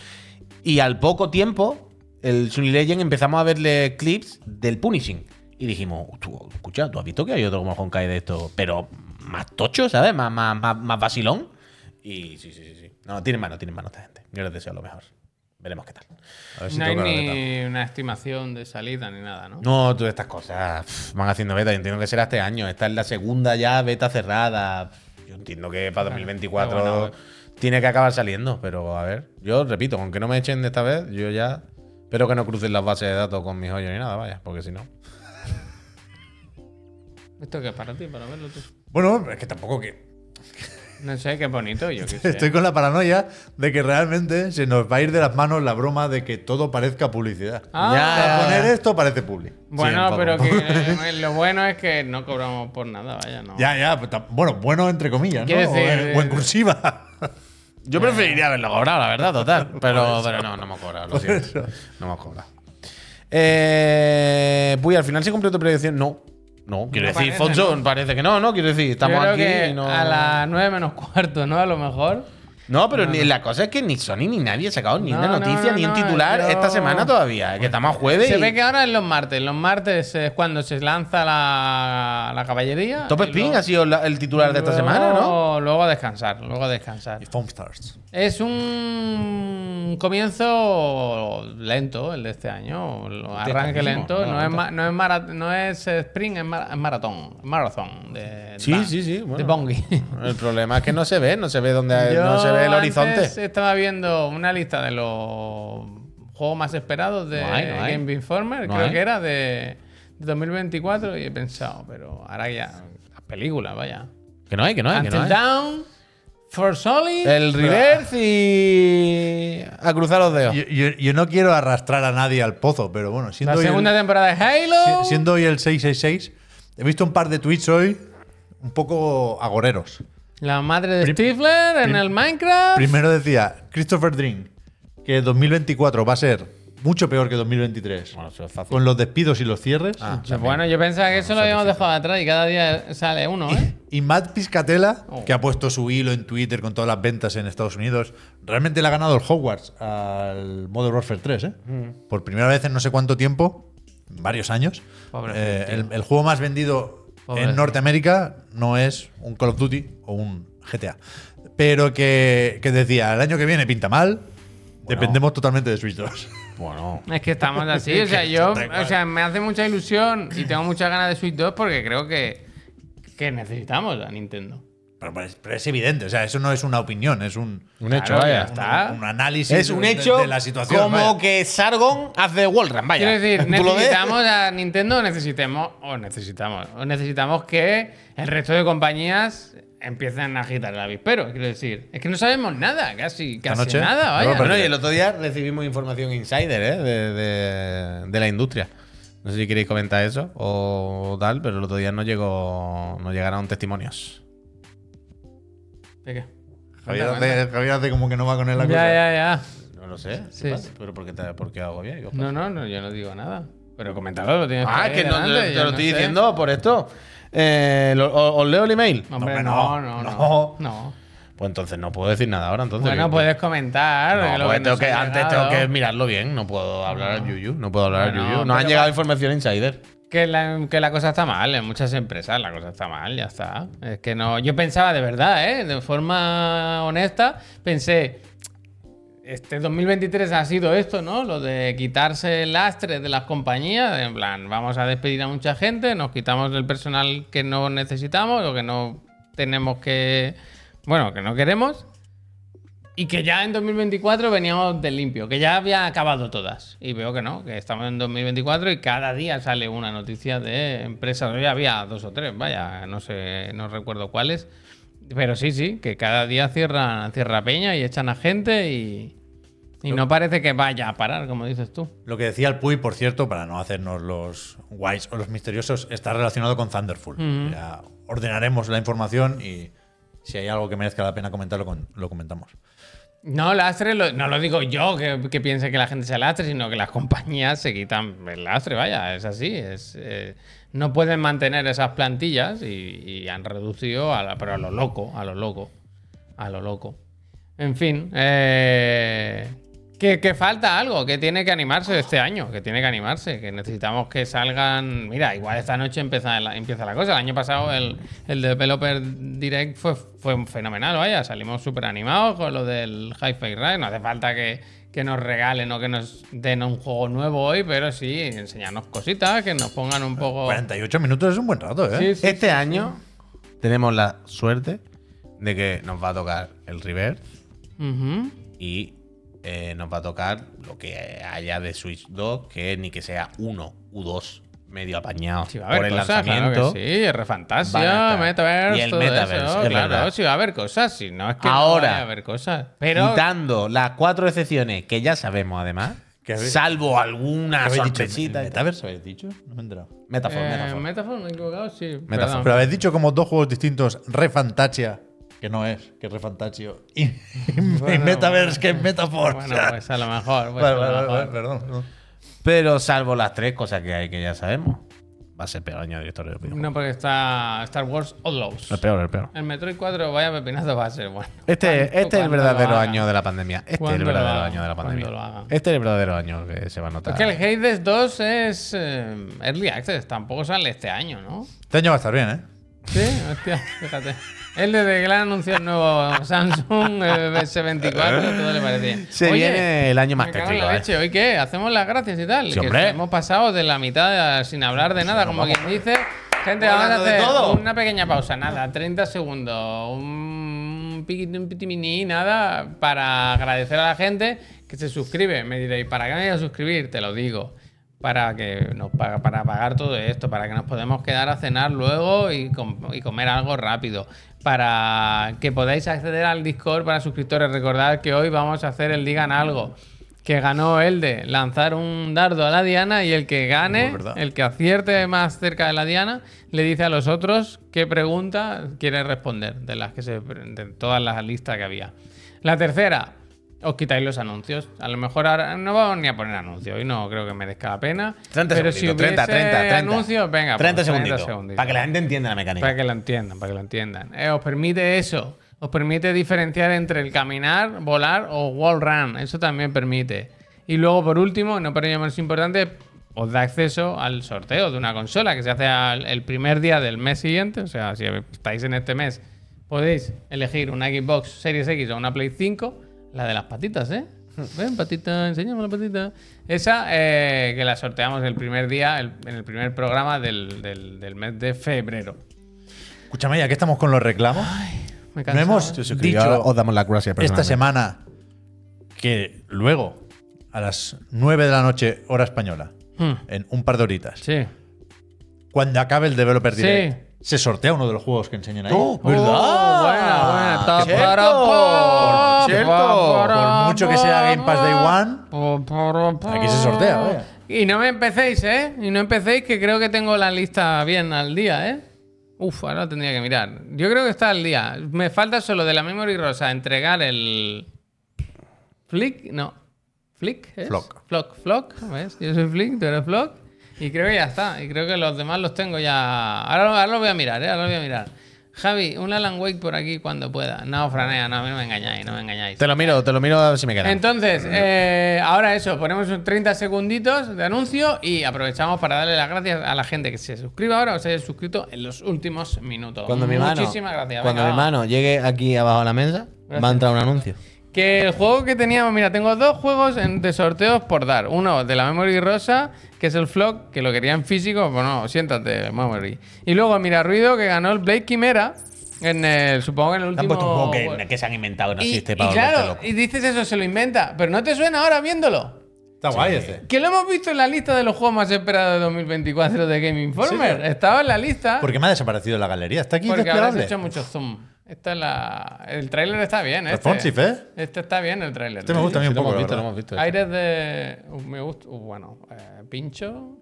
Y al poco tiempo, el Sunny Legend empezamos a verle clips del Punishing. Y dijimos, "Tú, escucha, ¿tú has visto que hay otro como Honkai de esto? Pero más tocho, ¿sabes? Más, más, más, más vacilón. Y sí, sí, sí, sí. No, tienen mano, tienen mano esta gente. Yo les deseo lo mejor. Veremos qué tal. A ver si no hay ni una estimación de salida ni nada, ¿no? No, todas estas cosas pff, van haciendo beta. Yo entiendo que será este año. Esta es la segunda ya beta cerrada. Yo entiendo que para 2024 Pero bueno, tiene que acabar saliendo. Pero a ver, yo repito, aunque no me echen de esta vez, yo ya espero que no crucen las bases de datos con mis joyos ni nada, vaya, porque si no. [laughs] ¿Esto qué es para ti, para verlo tú? Bueno, es que tampoco que. No sé, qué bonito, yo qué [laughs] sé. Estoy con la paranoia de que realmente se nos va a ir de las manos la broma de que todo parezca publicidad. Ah, Ya. poner esto parece publi. Bueno, Sí, pero que eh, lo bueno es que no cobramos por nada, vaya, no. Ya, ya, pues bueno, bueno entre comillas, ¿no? O decir, en- o en eh, cursiva. [laughs] Yo preferiría haberlo cobrado, la verdad, total. [laughs] Pero, pero no, no hemos cobrado, lo siento. No hemos cobrado. Eh, Puy, al final se cumplió tu predicción. No. No, quiero No decir, parece, Fonso, ¿no? parece que no, ¿no? Quiero decir, Yo estamos creo aquí que y no. a las 9 menos cuarto, ¿no? A lo mejor. No, pero ni- la cosa es que ni Sony ni nadie ha sacado ni No, una no, noticia no, ni un titular esta semana todavía. Que estamos jueves. Se y- ve que ahora es los martes. Los martes es cuando se lanza la, la caballería. Top Spin luego- ha sido la- el titular de esta luego- semana, ¿no? Luego a descansar, luego a descansar. Y Foam Stars. Es un comienzo lento el de este año. Lo- Arranque lento. no, No, es, ma- no, es mara- no es sprint, es, mar- es maratón. Marathon. De, Sí, de- sí, sí, bueno. De Bongi. El problema es que no se ve, no se ve dónde [laughs] Yo no se ve el antes horizonte. Estaba viendo una lista de los juegos más esperados de No hay, no hay. Game Informer, No creo hay. que era de, de 2024, y he pensado, pero ahora ya, las películas, vaya. Que no hay, que no hay, que Until no hay. Down, For Solid. El reverse y. A cruzar los dedos. Yo, yo- yo no quiero arrastrar a nadie al pozo, pero bueno, siendo, la hoy, segunda el, temporada de Halo. si- siendo hoy el 666, he visto un par de tweets hoy un poco agoreros. La madre de Stifler en el Minecraft. Primero decía Christopher Dream que 2024 va a ser mucho peor que 2023. Bueno, eso es fácil. Con los despidos y los cierres. Ah, Yo- bueno, yo pensaba que eso lo habíamos dejado atrás y cada día sale uno, ¿eh? Y Matt Piscatella, Oh. que ha puesto su hilo en Twitter con todas las ventas en Estados Unidos, realmente le ha ganado el Hogwarts al Modern Warfare 3, ¿eh? Mm. Por primera vez en no sé cuánto tiempo, varios años. Pobre eh, el juego más vendido Pobre en. Norteamérica no es un Call of Duty o un GTA. Pero que, que decía, el año que viene pinta mal, dependemos totalmente de Switch 2. Bueno. Es que estamos así, o [laughs] sea, yo, o sea, me hace mucha ilusión y tengo muchas ganas de Switch 2 porque creo que, que necesitamos a Nintendo. Pero, pero es, evidente, o sea, eso no es una opinión, es un, Un hecho, Claro, vaya. ya está. un, un análisis Es un de- hecho de, la situación. como vaya. que Sargon hace Wallrun, vaya. Quiero decir, necesitamos a Nintendo, necesitemos, o necesitamos, o necesitamos que el resto de compañías empiecen a agitar el avispero. Quiero decir, es que no sabemos nada, casi, casi noche? nada, vaya. No, pero- Bueno, y el otro día recibimos información insider ¿eh? de, de- de la industria. No sé si queréis comentar eso o tal, pero el otro día nos llegó, nos llegaron testimonios. ¿De qué? Javier hace, Javier hace como que no va con él la Ya, cosa. ya, ya. No lo sé. ¿qué Sí. pasa? ¿Pero por qué, te- por qué hago bien? ¿Qué os No, no, no, yo no digo nada. Pero coméntalo, lo tienes Ah, ahí es que no, te lo no estoy sé. diciendo por esto. Eh, lo- o- ¿Os leo el email? Hombre, no, no, no, no. no. no. Pues entonces no puedo decir nada ahora. Entonces, Bueno, ¿qué- puedes comentar. No, lo pues que tengo que, antes tengo que mirarlo bien. No puedo hablar al Yuyu. No puedo hablar Bueno, al Yuyu. Nos han llegado va- información insider. Que la, que la cosa está mal, en muchas empresas la cosa está mal, ya está. Es que no. Yo pensaba de verdad, ¿eh? De forma honesta, pensé. Este 2023 ha sido esto, ¿no? Lo de quitarse el lastre de las compañías. En plan, vamos a despedir a mucha gente, nos quitamos el personal que no necesitamos o que no tenemos que. Bueno, que no queremos. Y que ya en 2024 veníamos de limpio, que ya había acabado todas. Y veo que no, que estamos en 2024 y cada día sale una noticia de empresas. Hoy había dos o tres, vaya, no sé, no recuerdo cuáles. Pero sí, sí, que cada día cierran, cierra Peña y echan a gente y, y no parece que vaya a parar, como dices tú. Lo que decía el Puy, por cierto, para no hacernos los guays o los misteriosos, está relacionado con Thunderful. Ya ordenaremos la información y si hay algo que merezca la pena comentarlo, lo comentamos. No, lastre, no lo digo yo que, piense que la gente sea lastre, sino que las [laughs] compañías se quitan el lastre, vaya, es así. Es, eh, no pueden mantener esas plantillas y, y han reducido, a la- pero a lo loco, a lo loco, a lo loco. En fin, eh, que, que falta algo, que tiene que animarse este año, que tiene que animarse, que necesitamos que salgan. Mira, igual esta noche empieza la, empieza la cosa. El año pasado el, el Developer Direct fue, fue fenomenal, vaya, salimos súper animados con lo del Hi-Fi Ride. No hace falta que, que nos regalen o que nos den un juego nuevo hoy, pero sí enseñarnos cositas, que nos pongan un poco. 48 minutos es un buen rato, ¿eh? Sí, sí, Este año tenemos la suerte de que nos va a tocar el River Ujú. y eh, nos va a tocar lo que haya de Switch 2, que ni que sea 1 U2 medio apañado Sí, va a haber por el cosas, lanzamiento. claro que sí. Metaverse, Y el todo Metaverse, eso, es claro, verdad. sí va a haber cosas, si no es que Ahora, no vaya a haber cosas. Pero Quitando las cuatro excepciones que ya sabemos además, [laughs] ¿Qué habéis- salvo alguna ¿Qué habéis dicho? sorpresita. ¿Metaverse habéis dicho? No me he enterado. Metaphor, eh, Metaphor. Metaphor, me he equivocado, sí. Metaphor. perdón. Pero habéis dicho como dos juegos distintos, Refantasia, que no es, que es Refantasio, y, [laughs] [laughs] y Bueno, Metaverse, que es Metaforce. Bueno, pues a lo mejor. pues Vale, a lo vale, mejor. vale, perdón. Pero salvo las tres cosas que hay que ya sabemos, va a ser peor año de historia del. No, porque está Star Wars Outlaws. El peor, el peor. El Metroid 4, vaya pepinazo, va a ser bueno. Este, ¿Cuándo- este es el verdadero año de la pandemia. Este es el ¿Cuándo lo verdadero año de la ¿Cuándo pandemia. Este es el verdadero año que se va a notar. Es que el Hades 2 es eh, Early Access, tampoco sale este año, ¿no? Este año va a estar bien, ¿eh? Sí, hostia, fíjate. Él desde que le han anunciado el nuevo Samsung eh, S24, todo le parece bien. Se viene el año más tétrico, ¿eh? ¿Hoy qué? ¿Hacemos las gracias y tal? Sí, que hemos pasado de la mitad sin hablar de nada, como quien dice. Gente, vamos a hacer todo. una pequeña pausa, nada, 30 segundos, un piquiti, un piti mini, nada, para agradecer a la gente que se suscribe. Me diréis, ¿para qué me voy a suscribir? Te lo digo. Para que nos paga, para pagar todo esto, para que nos podamos quedar a cenar luego y, com- y comer algo rápido. Para que podáis acceder al Discord para suscriptores. Recordad que hoy vamos a hacer el Digan Algo. Que ganó el de lanzar un dardo a la diana y el que gane, el que acierte más cerca de la diana, le dice a los otros qué pregunta quiere responder de las que se de todas las listas que había. La tercera, os quitáis los anuncios. A lo mejor ahora no vamos ni a poner anuncios, hoy no creo que merezca la pena. 30 pero si segunditos, 30, hubiese 30, 30. anuncios, venga, 30 pues, segunditos. segunditos. Para que la gente entienda la mecánica. Para que lo entiendan, para que lo entiendan. Eh, os permite eso. Os permite diferenciar entre el caminar, volar o wall run. Eso también permite. Y luego, por último, no ello menos importante, os da acceso al sorteo de una consola que se hace al- el primer día del mes siguiente. O sea, si estáis en este mes, podéis elegir una Xbox Series X o una Play 5. La de las patitas, ¿eh? Ven, patita, enséñame la patita. Esa eh, que la sorteamos el primer día, el- en el primer programa del, del- del mes de febrero. Escúchame, ya que estamos con los reclamos, Me he no hemos dicho os damos la gracia esta semana que luego, a las 9 de la noche, hora española, Hmm, en un par de horitas, Sí. cuando acabe el Developer Sí. Se sortea uno de los juegos que enseñan ahí. ¡Oh! Oh, ¿Verdad? buena, buena. Ta- ¡Cierto! para- pa- ¡Cierto! Por mucho que sea Game Pass Day One, aquí se sortea, vaya. Y no me empecéis, ¿eh? Y no empecéis, que creo que tengo la lista bien al día, ¿eh? Uf, ahora lo tendría que mirar. Yo creo que está al día. Me falta solo de la memory rosa entregar el. Flick, no. Flick, ¿es? Flock. Flock, Flock, ¿ves? Yo soy Flick, tú eres Flock. Y creo que ya está. Y creo que los demás los tengo ya. Ahora, ahora lo voy a mirar, ¿eh? Ahora lo voy a mirar. Javi, un Alan Wake por aquí cuando pueda. No, Franea, no, a me engañáis, no me engañáis. Te lo miro, te lo miro a ver si me queda. Entonces, eh, ahora eso, ponemos un 30 segunditos de anuncio y aprovechamos para darle las gracias a la gente que se suscriba ahora o se haya suscrito en los últimos minutos. Cuando mi mano, Muchísimas gracias. cuando venga, mi mano llegue aquí abajo de la mesa, va a entrar un anuncio. Que el juego que teníamos, mira, tengo dos juegos en- de sorteos por dar. Uno de la Memory Rosa, que es el Flock, que lo quería en físico, bueno, siéntate, Memory. Y luego Mira Ruido, que ganó el Blade Quimera, en el, supongo que en el han último... puesto un juego que, que se han inventado, no y, existe y para volverte claro, loco. y dices eso, se lo inventa, pero ¿no te suena ahora viéndolo? Está guay ese. Que lo hemos visto en la lista de los juegos más esperados de 2024 de Game Informer. Estaba en la lista. ¿Por qué me ha desaparecido la galería? Está aquí Porque desplegable. hecho mucho zoom. Esta es la... El tráiler está bien, este. Responsive, ¿eh? Este está bien, el tráiler. Este me gusta a mí un Sí, lo poco, hemos visto, lo hemos visto. Aires de... uh, me gusta... uh, bueno, eh, pincho...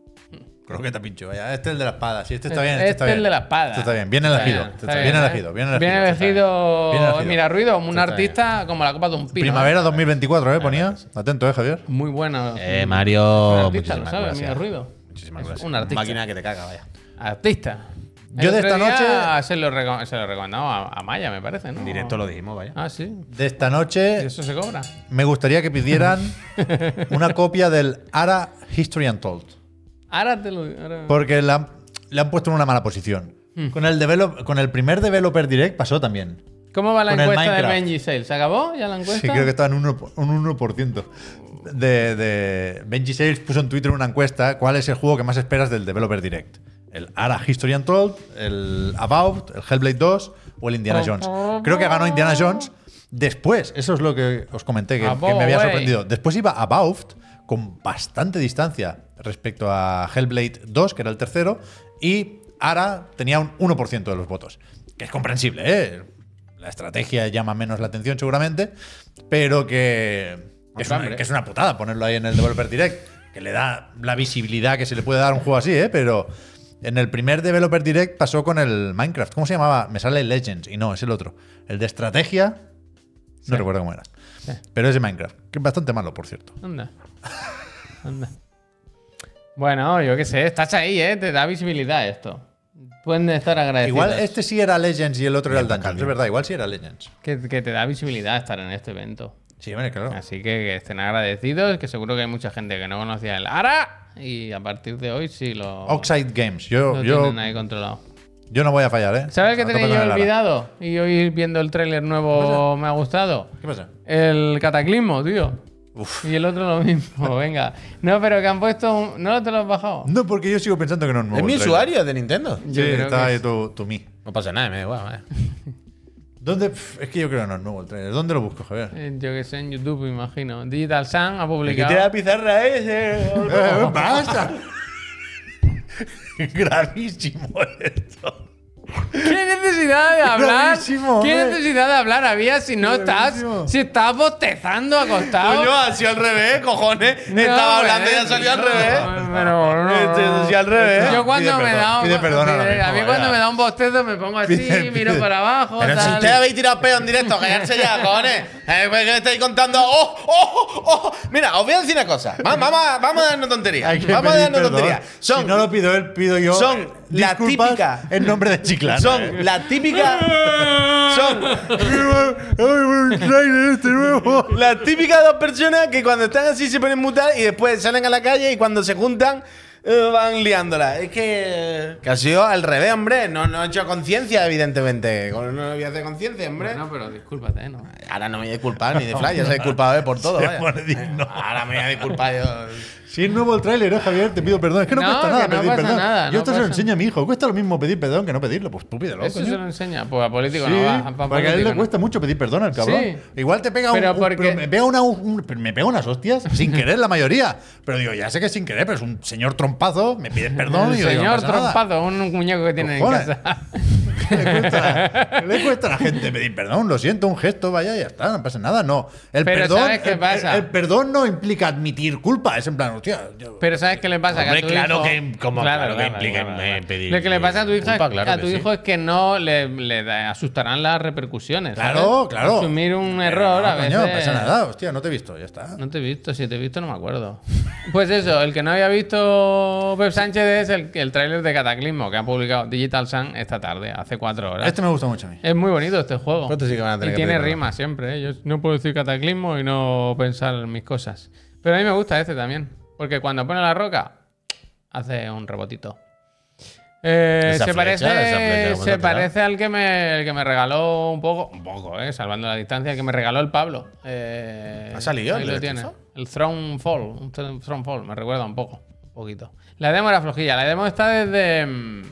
Creo que te pincho. vaya. Este es el de la espada. Sí, este está bien. Este Este, está es bien. el de la espada. Este está bien. Bien Está elegido. bien, Este está está bien, bien ¿eh? elegido. Bien elegido. Bien este está elegido. Bien elegido. Mira, Ruido, un está artista como la copa de un pino. Primavera ¿eh? 2024, ¿eh? Ponía. Atento, ¿eh, Javier? Muy bueno. Eh, Un Mario, artista, muchísimas ¿lo sabes? gracias. Mira, Ruido. Muchísimas Es gracias. un artista. Máquina que te caga, vaya. Artista. Yo de esta noche- Se lo, se lo recomendamos a, a Maya, me parece, ¿no? En directo lo dijimos, vaya. Ah, sí. De esta ¿Y noche eso se cobra? me gustaría que pidieran [laughs] una copia del ARA History Untold. Ahora te lo ahora- Porque le han, le han puesto en una mala posición. Hmm. Con, el develop- con el primer Developer Direct pasó también. ¿Cómo va la con encuesta de. Benji Sales? ¿Se acabó ya la encuesta? Sí, creo que estaba en un 1%. Un 1%. De, de Benji Sales puso en Twitter una encuesta: ¿Cuál es el juego que más esperas del Developer Direct? ¿El ARA History Untold, el About, el Hellblade 2 o el Indiana Jones? Creo que ganó Indiana Jones. Después, eso es lo que os comenté, que, me había sorprendido. Después iba About con bastante distancia respecto a Hellblade 2, que era el tercero, y ARA tenía un 1% de los votos. Que es comprensible, ¿eh? La estrategia llama menos la atención seguramente, pero que es, una, que es una putada ponerlo ahí en el Developer Direct, que le da la visibilidad que se le puede dar a un juego así, ¿eh? Pero en el primer Developer Direct pasó con el Minecraft. ¿Cómo se llamaba? Me sale Legends y no, es el otro. El de estrategia, no recuerdo cómo era. Pero es de Minecraft, que es bastante malo, por cierto. Anda. Anda. Bueno, yo qué sé, estás ahí, ¿eh? Te da visibilidad esto. Pueden estar agradecidos. Igual este sí era Legends y el otro era el Dungeons, es verdad, igual sí era Legends. Que, que te da visibilidad estar en este evento. Sí, hombre, claro. Así que, que estén agradecidos, que seguro que hay mucha gente que no conocía el ARA y a partir de hoy sí lo, Oxide Games, yo, lo yo, tienen ahí controlado. yo no voy a fallar, ¿eh? ¿Sabes qué tenía yo olvidado? Y hoy viendo el tráiler nuevo me ha gustado. ¿Qué pasa? El cataclismo, tío. Uf. Y el otro lo mismo, [laughs] venga. No, pero que han puesto un... ¿No te lo has bajado? No, porque yo sigo pensando que no es nuevo. Es mi usuario de Nintendo. Yo Sí, está ahí es- tu, tu mi. No pasa nada, me da igual, vaya. [laughs] ¿Dónde? Es que yo creo que no es nuevo el trailer. ¿Dónde lo busco, Javier? Eh, Yo que sé, en YouTube, me imagino. Digital Sun ha publicado... la pizarra ese. [laughs] Eh, ¡Basta! [laughs] Gravísimo esto. ¿Qué necesidad de [laughs] hablar? ¿Qué hombre. necesidad de hablar había si no estás... Si estás bostezando acostado? Coño, ha sido al revés, cojones. No, Estaba hablando y eh, ha salido al no, revés. Pero no. [laughs] Este, sí, al revés. Yo cuando Pide me perdón, da un, pide perdón ahora pide- mismo, a mí cuando me da un bostezo me pongo así, Pide- miro para abajo. Pero si tal. ustedes habéis tirado peo en directo, [laughs] callarse ya, cojones. Eh, pues, ¿Qué me estáis contando? ¡Oh, oh, oh! Mira, os voy a decir una cosa. Va- Vamos a, vamos a darnos tonterías. Vamos a darnos tonterías. Son, si no lo pido él, pido yo. son eh, la típica- En nombre de Chiclana. son eh. la típica. [laughs] Son las típicas dos personas que cuando están así se ponen mutar y después salen a la calle y cuando se juntan eh, van liándola. Es que. Que ha sido al revés, hombre. No, no he hecho conciencia, evidentemente. No voy a hacer conciencia, hombre. No, pero discúlpate, ¿no? Ahora no me voy a disculpar ni de fly, ya se ha disculpado eh, por todo. [laughs] Se vaya. Ahora me voy a disculpar yo. Si es nuevo el tráiler, ¿eh, Javier? Te pido perdón. Es que no, No, cuesta que nada no pedir pasa perdón. nada, yo no esto se lo pasa- enseño a mi hijo. Cuesta lo mismo pedir perdón que no pedirlo. Pues tú pídelo, Eso coño. se lo enseña. Pues a político Sí, no va. pa' porque a él político le no. cuesta mucho pedir perdón al cabrón. Sí. Igual te pega un, Pero un- porque- pero me pega una un- pero me pega unas hostias [laughs] sin querer la mayoría. Pero digo, ya sé que es sin querer, pero es un señor trompazo, me pide perdón El y yo digo, no señor pasa nada. trompado, un muñeco que tiene en Cojones. casa. [laughs] ¿Qué le, cuesta, qué le cuesta a la gente [laughs] pedir perdón? Lo siento, un gesto, vaya, ya está, no pasa nada. No. El Pero perdón, ¿sabes qué el- pasa? El, perdón no implica admitir culpa. Es en plan, hostia. yo- Pero ¿sabes qué le pasa? Hombre, que a tu claro hijo- que- como claro que implica, pedir Lo que le pasa a tu hija, culpa, claro a tu sí. hijo es que no le, le da- asustarán las repercusiones. Claro, ¿sabes? claro. Asumir un Pero error no, a veces. no pasa nada, hostia, no te he visto, ya está. No te he visto, si te he visto no me acuerdo. [laughs] Pues eso, el que no había visto Pep Sánchez es el, el tráiler de Cataclismo que ha publicado Digital Sun esta tarde, hace cuatro horas. Este me gusta mucho a mí. Es muy bonito este juego. Pues este sí que van a tener y que tiene rima siempre. ¿eh? Yo no puedo decir cataclismo y no pensar en mis cosas. Pero a mí me gusta este también. Porque cuando pone la roca, hace un rebotito. Eh, se flecha, parece, ¿cómo se parece al que, me, el que me regaló un poco, un poco, eh, salvando la distancia, el que me regaló el Pablo. Eh, ¿Ha salido Ahí el lo tiene. El Throne Fall. Un Throne Fall, me recuerda un poco. Un poquito. La demo era flojilla. La demo está desde. mm,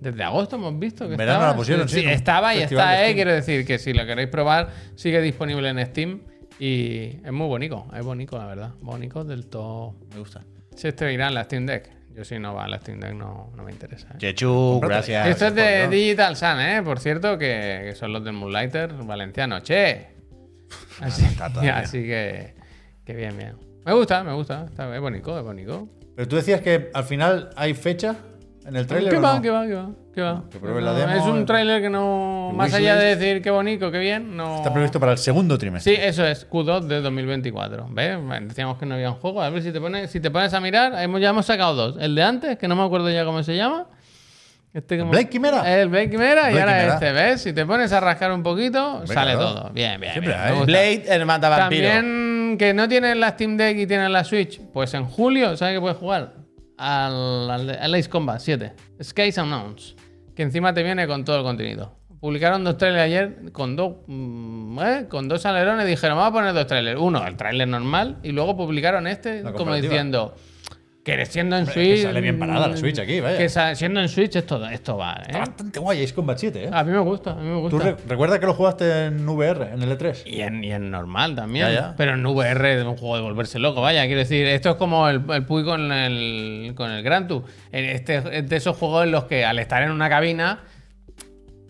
Desde agosto hemos visto que Verano estaba. la pusieron, sí, un estaba y está, eh. Quiero decir que si lo queréis probar, sigue disponible en Steam. Y es muy bonito. Es bonito, la verdad. Bonito del todo. Me gusta. Si este irá en la Steam Deck. Yo si no va en la Steam Deck no, no me interesa. eh. Chechu, gracias. Esto es de. Digital Sun, ¿eh? Por cierto, que, que son los del Moonlighter valenciano. ¡Che! [laughs] Así, todavía. así que, que bien, bien. Me gusta, me gusta. Está, es bonito, es bonito. Pero tú decías que al final hay fecha en el tráiler. ¿Qué o va, no? qué va, qué va? ¿Qué va? Que pruebe la No, demo, es un el- tráiler que no... Más allá de decir qué bonito, qué bien, no... Está previsto para el segundo trimestre. Sí, eso es, Q2 de 2024. ¿Ves? Decíamos que no había un juego. A ver si te pones, si te pones a mirar, hemos, ya hemos sacado dos. El de antes, que no me acuerdo ya cómo se llama. Este Blade Quimera? El Blade Quimera y ahora Quimera. este, ¿ves? Si te pones a rascar un poquito, sale claro. todo. Bien, bien. Siempre bien. Blade, el matavampiro. También que no tienen la Steam Deck y tienen la Switch, pues en julio, ¿sabes qué puedes jugar? Al, Ace Combat 7, Skies Unknowns, que encima te viene con todo el contenido. Publicaron dos trailers ayer con dos, mm, ¿eh? con dos alerones. Dijeron, vamos a poner dos trailers. Uno, el trailer normal, y luego publicaron este como diciendo que siendo en Hombre, Switch. que sale bien parada la Switch aquí, vaya. Que siendo en Switch esto, esto va, ¿eh? Está bastante guay Ace Combat 7, ¿eh? A mí me gusta, a mí me ¿Tú gusta. re- recuerda que lo jugaste en VR, en el E3? Y en, y en normal también. Ya, ya. Pero en VR es un juego de volverse loco, vaya. Quiero decir, esto es como el, el Puy con el, con el Gran Tour. Este es de esos juegos en los que al estar en una cabina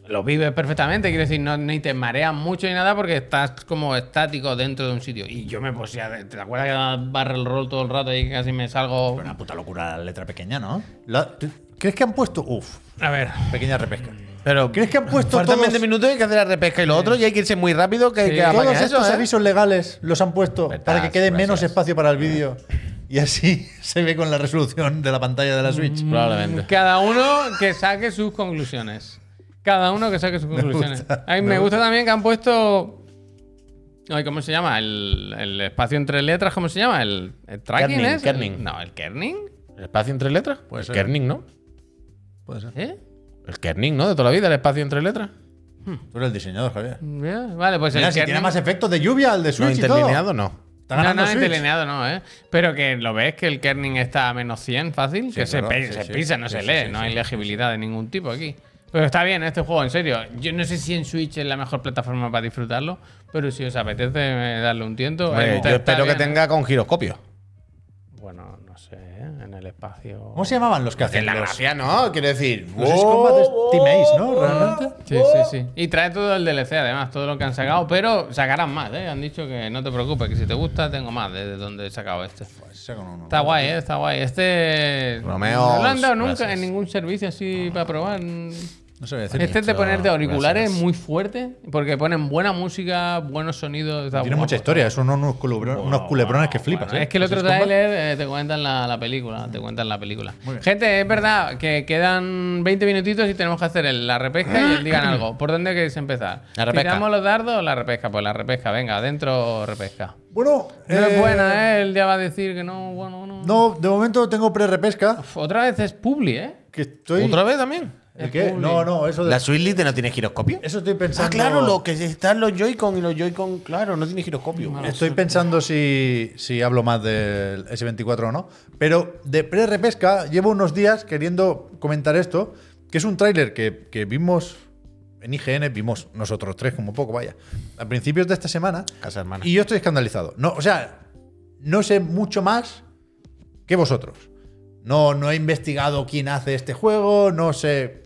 lo vives perfectamente. Quiero decir, no, ni te mareas mucho ni nada porque estás como estático dentro de un sitio. Y yo me posía. ¿Te acuerdas que barra el rol todo el rato y casi me salgo. Una puta locura la letra pequeña, ¿no? La- ¿tú- ¿Crees que han puesto. Uf, A ver. pequeña repesca. Pero ¿Crees que han puesto faltan todos, 20 minutos y hay que hacer la repesca y lo otro y hay que irse muy rápido que, Sí. que Todos eso, estos ¿eh? avisos legales los han puesto Verdad, para que quede gracias. menos espacio para el vídeo? Y así [laughs] se ve con la resolución de la pantalla de la Switch. Mm. Probablemente. Cada uno que saque sus conclusiones. Cada uno que saque sus [laughs] conclusiones. gusta, A mí me, me gusta también que han puesto. Ay, ¿Cómo se llama? El, el espacio entre letras, ¿cómo se llama? ¿El, el tracking Kerning, es? kerning. No, el kerning. ¿El espacio entre letras? Puede el ser. kerning, ¿no? Puede ser. ¿Eh? El kerning, ¿no? De toda la vida, el espacio entre letras. Tú eres el diseñador, Javier. Vale, pues Mira, el si kerning. tiene más efectos de lluvia al de No, Switch y todo. interlineado no. Está No, no, Switch. interlineado no, ¿eh? Pero que lo ves que el kerning está a menos 100 fácil, que se, claro, sí, se sí. pisa, no Sí, se lee, sí, no sí, hay legibilidad de ningún tipo aquí. Pero está bien este juego, en serio. Yo no sé si en Switch es la mejor plataforma para disfrutarlo, pero si os apetece eh, darle un tiento. Está- yo espero que bien, ¿eh? tenga con giroscopio. Bueno, no sé, ¿eh? en el espacio. ¿Cómo se llamaban los que Que hacen la los, gracia, ¿no? Quiero decir. los Ace Combat de Team Ace, no? Realmente. Sí, sí, sí. Y trae todo el DLC, además, todo lo que han sacado, pero sacarán más, ¿eh? Han dicho que no te preocupes, que si te gusta, tengo más de donde he sacado este. Uno. Está guay, ¿eh? Está guay. Este. Romeo, No lo han dado nunca gracias. en ningún servicio así para probar. No sé decir. Este es de ponerte auriculares gracias. muy fuerte, porque ponen buena música, buenos sonidos. Tiene guapo. mucha historia, son unos, culebro- unos culebrones que flipas. Bueno, ¿eh? es que el otro tráiler eh, te cuentan la, la película, te cuentan la película. Gente, es verdad que quedan 20 minutitos y tenemos que hacer el- la repesca y el digan [coughs] algo. ¿Por dónde queréis empezar? La repesca. ¿Tiramos los dardos o la repesca? Pues la repesca, venga, adentro repesca. Bueno, No es eh, buena, ¿eh? Él ya va a decir que no, bueno, no. No, de momento tengo pre-repesca. Otra vez es Publi, ¿eh? Que estoy. ¿Otra vez también? ¿El qué? No, no, eso de- ¿La Switch Lite no tiene giroscopio? Eso estoy pensando. Ah, claro, lo que están los Joy-Con y los Joy-Con, claro, no tiene giroscopio. Estoy pensando si, si hablo más del S24 o no. Pero de pre-repesca llevo unos días queriendo comentar esto, que es un tráiler que, que vimos en IGN, vimos nosotros tres como poco, vaya, a principios de esta semana. Casa hermana. Y yo estoy escandalizado. No, o sea, no sé mucho más que vosotros. No, no he investigado quién hace este juego, no sé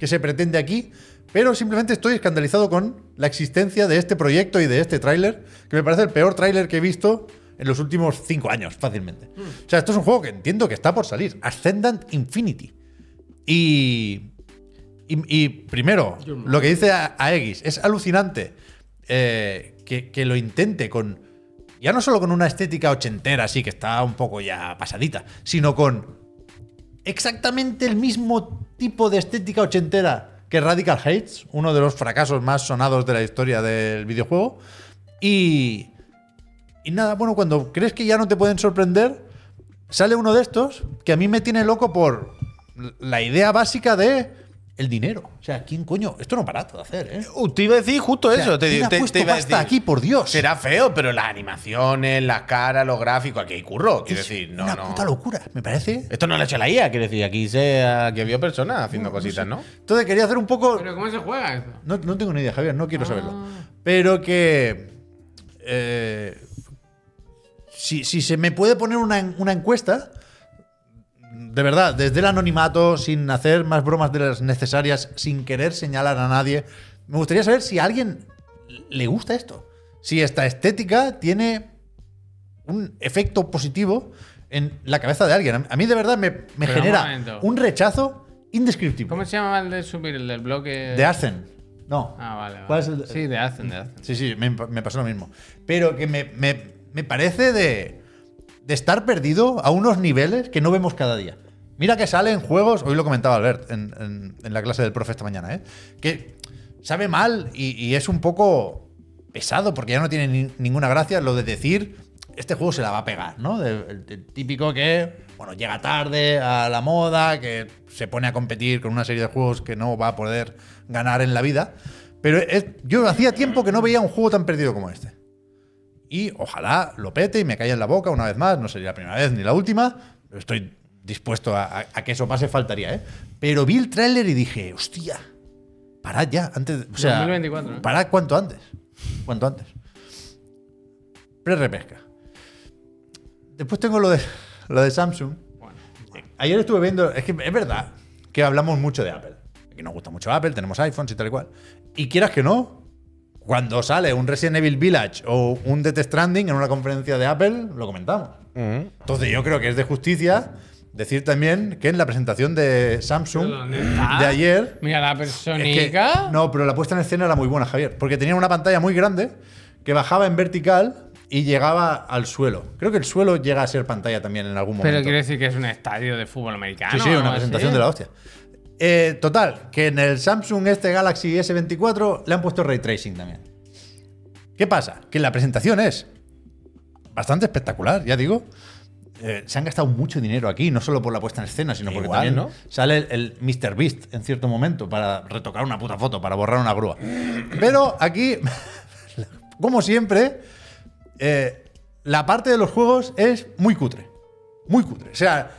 que se pretende aquí, pero simplemente estoy escandalizado con la existencia de este proyecto y de este tráiler, que me parece el peor tráiler que he visto en los últimos cinco años, fácilmente. O sea, esto es un juego que entiendo que está por salir. Ascendant Infinity. Y, y, y primero, lo que dice a, a X, es alucinante eh, que, que lo intente con, ya no solo con una estética ochentera, así que está un poco ya pasadita, sino con exactamente el mismo tipo de estética ochentera que Radical Hates, uno de los fracasos más sonados de la historia del videojuego. Y, y nada, bueno, cuando crees que ya no te pueden sorprender, sale uno de estos que a mí me tiene loco por la idea básica de el dinero. O sea, ¿quién coño? Esto no para de hacer, ¿eh? Uh, te iba a decir justo O sea, eso. Te, ¿quién ha te- te puesto iba a pasta decir. aquí, por Dios? Será feo, pero las animaciones, las caras, los gráficos, aquí hay curro. Quiero Es decir, no, una no. puta locura, me parece. Esto no lo ha hecho la IA, quiero decir, aquí se aquí había personas haciendo cositas, ¿no? Entonces quería hacer un poco. Pero ¿cómo se juega eso? No, no tengo ni idea, Javier, no quiero saberlo. Ah. Pero que. eh, si, si se me puede poner una, una encuesta, de verdad, desde el anonimato, sin hacer más bromas de las necesarias, sin querer señalar a nadie, me gustaría saber si a alguien le gusta esto. Si esta estética tiene un efecto positivo en la cabeza de alguien. A mí de verdad me, me Pero un genera un rechazo indescriptible. ¿Cómo se llama el de subir, el del bloque? De Arzen. No. Ah, vale. vale. ¿Cuál es el- Sí, de Hacen, de Hacen. Sí, sí, me, me pasó lo mismo. Pero que me, me- me parece de, de estar perdido a unos niveles que no vemos cada día. Mira que sale en juegos, hoy lo comentaba Albert en, la clase del profe esta mañana, ¿eh? que sabe mal y, es un poco pesado porque ya no tiene ni- ninguna gracia lo de decir este juego se la va a pegar, ¿no? El, típico que, bueno, llega tarde a la moda, que se pone a competir con una serie de juegos que no va a poder ganar en la vida. Pero yo hacía tiempo que no veía un juego tan perdido como este. Y ojalá lo pete y me caiga en la boca una vez más. No sería la primera vez ni la última. Estoy dispuesto a, a- a que eso pase, faltaría, ¿eh? Pero vi el tráiler y dije, hostia, parad ya. Antes, o sea, 2024, ¿no? Parad cuanto antes. Cuanto antes. Pre-repesca. Después tengo lo de, lo de Samsung. Bueno, Ayer estuve viendo, es que es verdad que hablamos mucho de Apple. Que nos gusta mucho Apple, tenemos iPhones y tal y cual. Y quieras que no, cuando sale un Resident Evil Village o un Death Stranding en una conferencia de Apple, lo comentamos. Entonces yo creo que es de justicia decir también que en la presentación de Samsung de ayer Mira la es que- personita. no, pero la puesta en escena era muy buena, Javier. Porque tenía una pantalla muy grande que bajaba en vertical y llegaba al suelo. Creo que el suelo llega a ser pantalla también en algún momento. Pero quiere decir que es un estadio de fútbol americano. Sí, sí, una presentación así. de la hostia. Eh, total, que en el Samsung este Galaxy S24 le han puesto ray tracing también. ¿Qué pasa? Que la presentación es bastante espectacular, ya digo. Eh, se han gastado mucho dinero aquí, no solo por la puesta en escena, sino porque Igual, también ¿no? sale el, el Mr. Beast en cierto momento para retocar una puta foto, para borrar una grúa. Pero aquí, [laughs] como siempre, eh, la parte de los juegos es muy cutre. Muy cutre. O sea,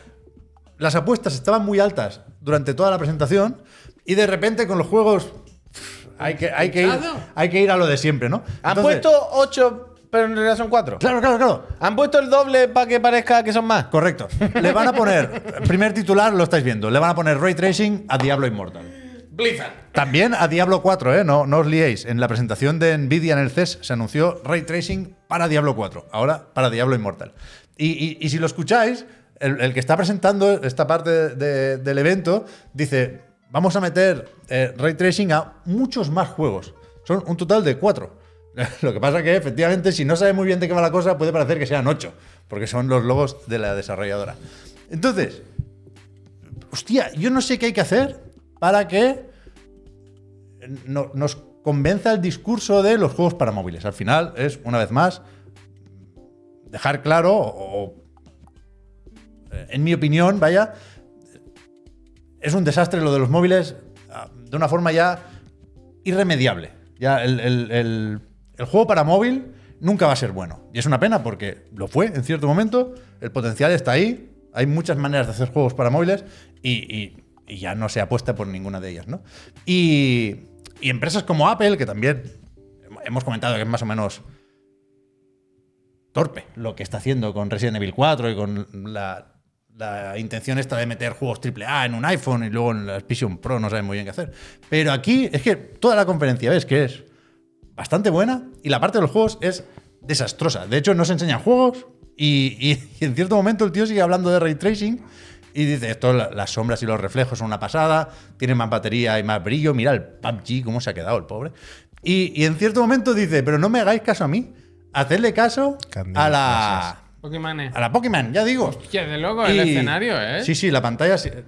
las apuestas estaban muy altas durante toda la presentación y de repente con los juegos pff, hay que, hay que, ir, hay que ir a lo de siempre, ¿no? Han Entonces- puesto 8, pero en realidad son 4. Claro, claro, claro. Han puesto el doble para que parezca que son más. Correcto. Le van a poner, primer titular lo estáis viendo, le van a poner Ray Tracing a Diablo Immortal. Blizzard. También a Diablo 4, ¿eh? No, no os liéis. En la presentación de Nvidia en el CES se anunció Ray Tracing para Diablo 4, ahora para Diablo Immortal. Y, y- y si lo escucháis, el, que está presentando esta parte de- del evento dice, vamos a meter eh, Ray Tracing a muchos más juegos. Son un total de cuatro. [laughs] Lo que pasa que efectivamente, si no sabe muy bien de qué va la cosa, puede parecer que sean ocho, porque son los logos de la desarrolladora. Entonces, hostia, yo no sé qué hay que hacer para que no- nos convenza el discurso de los juegos para móviles. Al final es, una vez más, dejar claro, o, en mi opinión, vaya, es un desastre lo de los móviles ah, de una forma ya irremediable. Ya el, el- juego para móvil nunca va a ser bueno. Y es una pena porque lo fue en cierto momento, el potencial está ahí, hay muchas maneras de hacer juegos para móviles y ya no se apuesta por ninguna de ellas. ¿no? Y, y empresas como Apple, que también hemos comentado que es más o menos torpe lo que está haciendo con Resident Evil 4 y con la, la intención esta de meter juegos AAA en un iPhone y luego en la Vision Pro no saben muy bien qué hacer. Pero aquí es que toda la conferencia ves que es bastante buena y la parte de los juegos es desastrosa. De hecho, no se enseñan juegos y, y- y en cierto momento el tío sigue hablando de ray tracing y dice, esto, la- las sombras y los reflejos son una pasada, tiene más batería y más brillo, mira el PUBG, cómo se ha quedado el pobre. Y, y en cierto momento dice, pero no me hagáis caso a mí, hacedle caso a la, Pokémon. a la Pokémon, ya digo. Hostia, de loco el Y- escenario, ¿eh? Sí, sí, la pantalla, se-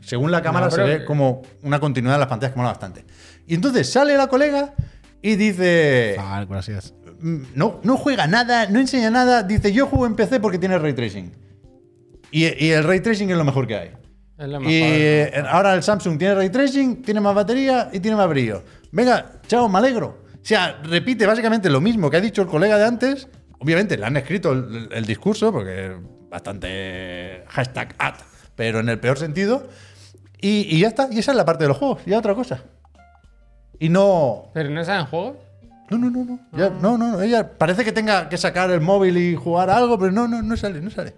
según la cámara, No, se ve que- como una continuidad de las pantallas que mola bastante. Y entonces sale la colega y dice: Ah, gracias. "Mm, no, no juega nada, no enseña nada. Dice: Yo juego en PC porque tiene ray tracing. Y, y el ray tracing es lo mejor que hay. Es lo mejor. Y eh, ahora el Samsung tiene ray tracing, tiene más batería y tiene más brillo. Venga, chao, me alegro. O sea, repite básicamente lo mismo que ha dicho el colega de antes. Obviamente le han escrito el, el discurso porque es bastante hashtag ad, pero en el peor sentido. Y, y ya está. Y esa es la parte de los juegos. Ya otra cosa. Y no. Pero no saben juegos. No, no, no, no. Ya, no, no, no. Ella parece que tenga que sacar el móvil y jugar a algo, pero no, no, no sale, no sale.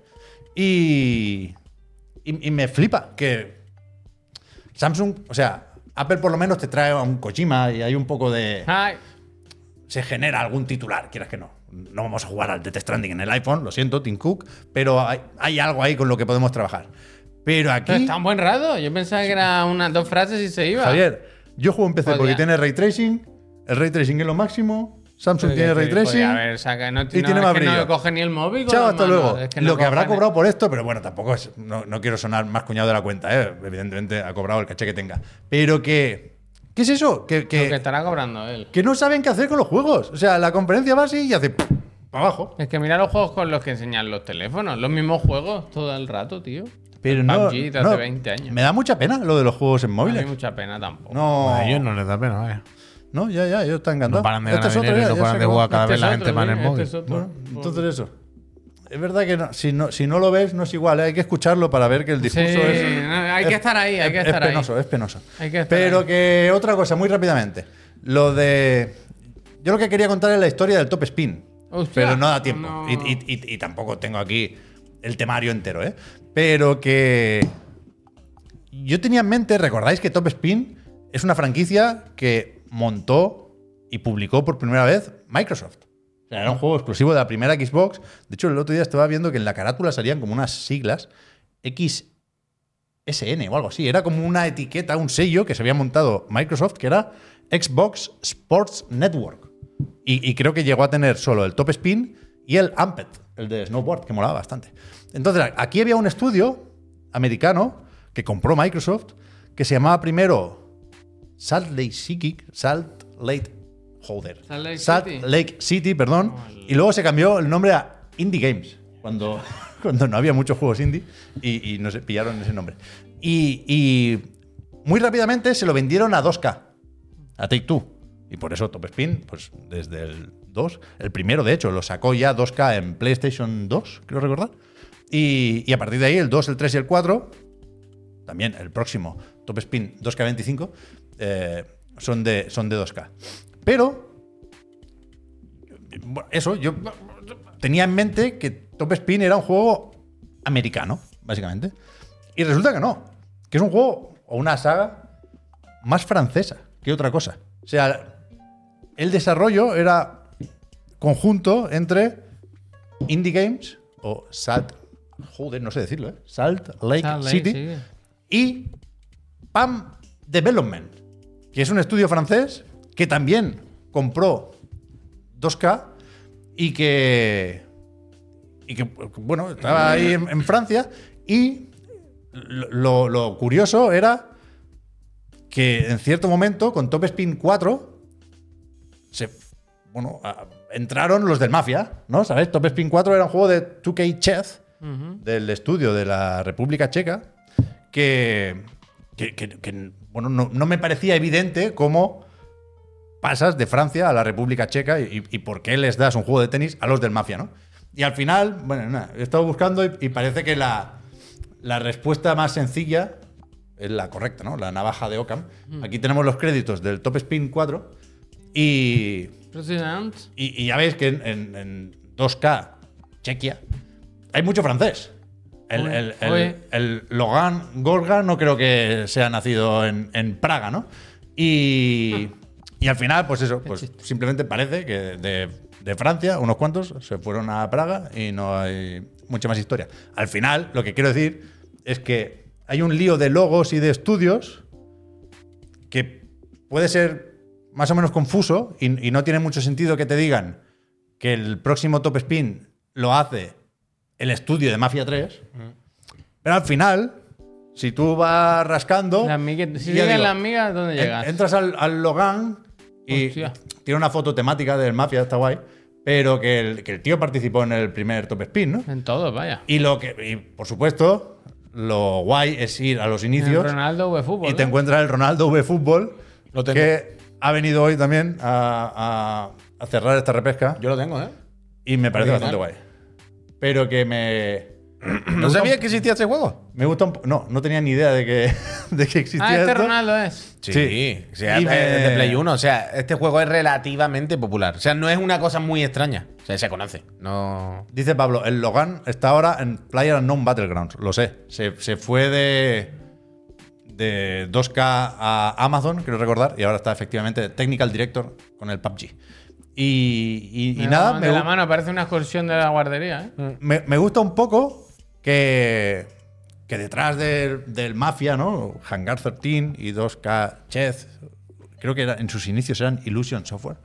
Y, y, y me flipa que Samsung, o sea, Apple por lo menos te trae a un Kojima y hay un poco de. Ay, Se genera algún titular, quieras que no. No vamos a jugar al Death Stranding en el iPhone, lo siento, Tim Cook, pero hay, hay algo ahí con lo que podemos trabajar. Pero aquí. pero está un buen rato. Yo pensaba que era unas dos frases y se iba. Javier, yo juego en PC Podía. porque tiene ray tracing, el ray tracing es lo máximo, Samsung tiene ray tracing. podía haber saca- no, y no, tiene más brillo. No coge ni el móvil. Chao, hasta manos. luego. Es que no lo que habrá cobrado por esto, pero bueno, tampoco es. No, no quiero sonar más cuñado de la cuenta, ¿eh? Evidentemente ha cobrado el caché que tenga. Pero que. ¿Qué es eso? Que, Lo que que, estará cobrando él. que no saben qué hacer con los juegos. O sea, la conferencia va así y hace. Para abajo. Es que mira los juegos con los que enseñan los teléfonos. Los mismos juegos todo el rato, tío. Pero El no, PUBG de no, hace 20 años. Me da mucha pena lo de los juegos en No móviles. hay mucha pena tampoco. No, A ellos no les da pena, vaya. no, ya, ya, yo estoy encantado. No paran de Este ganar dinero ya, no paran de jugar cada Este vez la gente más en el este móvil. es otro. Bueno, entonces eso. Es verdad que no- si, no, si no lo ves, no es igual. ¿eh? Hay que escucharlo para ver que el discurso Sí, es. hay que es- estar ahí, hay que es- estar es ahí. penoso, es penoso. Que estar Pero ahí. que otra cosa, muy rápidamente. Lo de. Yo lo que quería contar es la historia del top spin. Hostia, pero no da tiempo. no. Y, y- y- y tampoco tengo aquí el temario entero, ¿eh? Pero que. Yo tenía en mente, recordáis que Top Spin es una franquicia que montó y publicó por primera vez Microsoft. Era un juego exclusivo de la primera Xbox. De hecho, el otro día estaba viendo que en la carátula salían como unas siglas XSN o algo así. Era como una etiqueta, un sello que se había montado Microsoft que era Xbox Sports Network. Y, y creo que llegó a tener solo el Top Spin y el Amped, el de snowboard, que molaba bastante. Entonces, aquí había un estudio americano que compró Microsoft que se llamaba primero Salt Lake City, Salt Lake, joder, Salt Lake Salt City. Lake City, perdón, y luego se cambió el nombre a Indie Games cuando, [laughs] cuando no había muchos juegos indie y, y no se pillaron ese nombre. Y, y muy rápidamente se lo vendieron a 2K, a Take Two. Y por eso Top Spin, pues desde el 2, el primero de hecho, lo sacó ya 2K en PlayStation 2, creo recordar. Y, y a partir de ahí, el 2, el 3 y el 4, también el próximo Top Spin 2K25, eh, son, de, son de 2K. Pero, eso, yo tenía en mente que Top Spin era un juego americano, básicamente. Y resulta que no, que es un juego o una saga más francesa que otra cosa. O sea, el desarrollo era conjunto entre Indie Games o Salt, joder, no sé decirlo, ¿eh? Salt Lake Salt Lake, City sí. y PAM Development, que es un estudio francés que también compró 2K y que, y que bueno, estaba ahí en, en Francia y lo, lo curioso era que en cierto momento con Top Spin 4 se, bueno, entraron los del Mafia, ¿no? ¿Sabes? Top Spin 4 era un juego de 2K Chess del estudio de la República Checa que, que- que- que, bueno, no, no me parecía evidente cómo pasas de Francia a la República Checa y, y por qué les das un juego de tenis a los del Mafia, ¿no? Y al final, bueno, nada, he estado buscando y, y parece que la, la respuesta más sencilla es la correcta, ¿no? La navaja de Ockham. Aquí tenemos los créditos del Top Spin 4 y, President. y, y ya veis que en, en- en 2K, Chequia, hay mucho francés. El, el- el- el Logan Gorga no creo que sea nacido en, en Praga, ¿no? Y, y al final, pues eso, pues simplemente parece que de, de Francia, unos cuantos se fueron a Praga y no hay mucha más historia. Al final, lo que quiero decir es que hay un lío de logos y de estudios que puede ser más o menos confuso y, y no tiene mucho sentido que te digan que el próximo Top Spin lo hace el estudio de Mafia 3. Pero al final, si tú vas rascando. Las migas- si siguen digo, las migas, ¿dónde en- llegas? entras al, al Logan y Hostia. tiene una foto temática del Mafia, está guay. Pero que el, que el tío participó en el primer Top Spin, ¿no? En todo, vaya. Y lo que, y, por supuesto, lo guay es ir a los inicios Ronaldo V Fútbol. y te ¿no? encuentras el Ronaldo V Fútbol, Lo tengo. que ha venido hoy también a, a- a cerrar esta repesca Yo lo tengo, ¿eh? y me parece Original. bastante guay. Pero que me. [clears throat] ¿No sabías que existía este juego? Me gusta un po- No, no tenía ni idea de que, [laughs] de que existía Ah, este esto. Ronaldo es. Sí, Sí. o sea, Y es me- de Play 1. O sea, este juego es relativamente popular. O sea, no es una cosa muy extraña. O sea, se conoce. No. Dice Pablo, el Logan está ahora en Player Unknown Battlegrounds. Lo sé. Se, se fue de, de 2K a Amazon, quiero recordar, y ahora está efectivamente Technical Director con el PUBG. Y, y- nada, da- me, de la gu- mano, parece una excursión de la guardería, ¿eh? me, me gusta un poco que, que detrás del, del Mafia, ¿no? Hangar 13 y 2K Chess, creo que era- en sus inicios eran Illusion Software.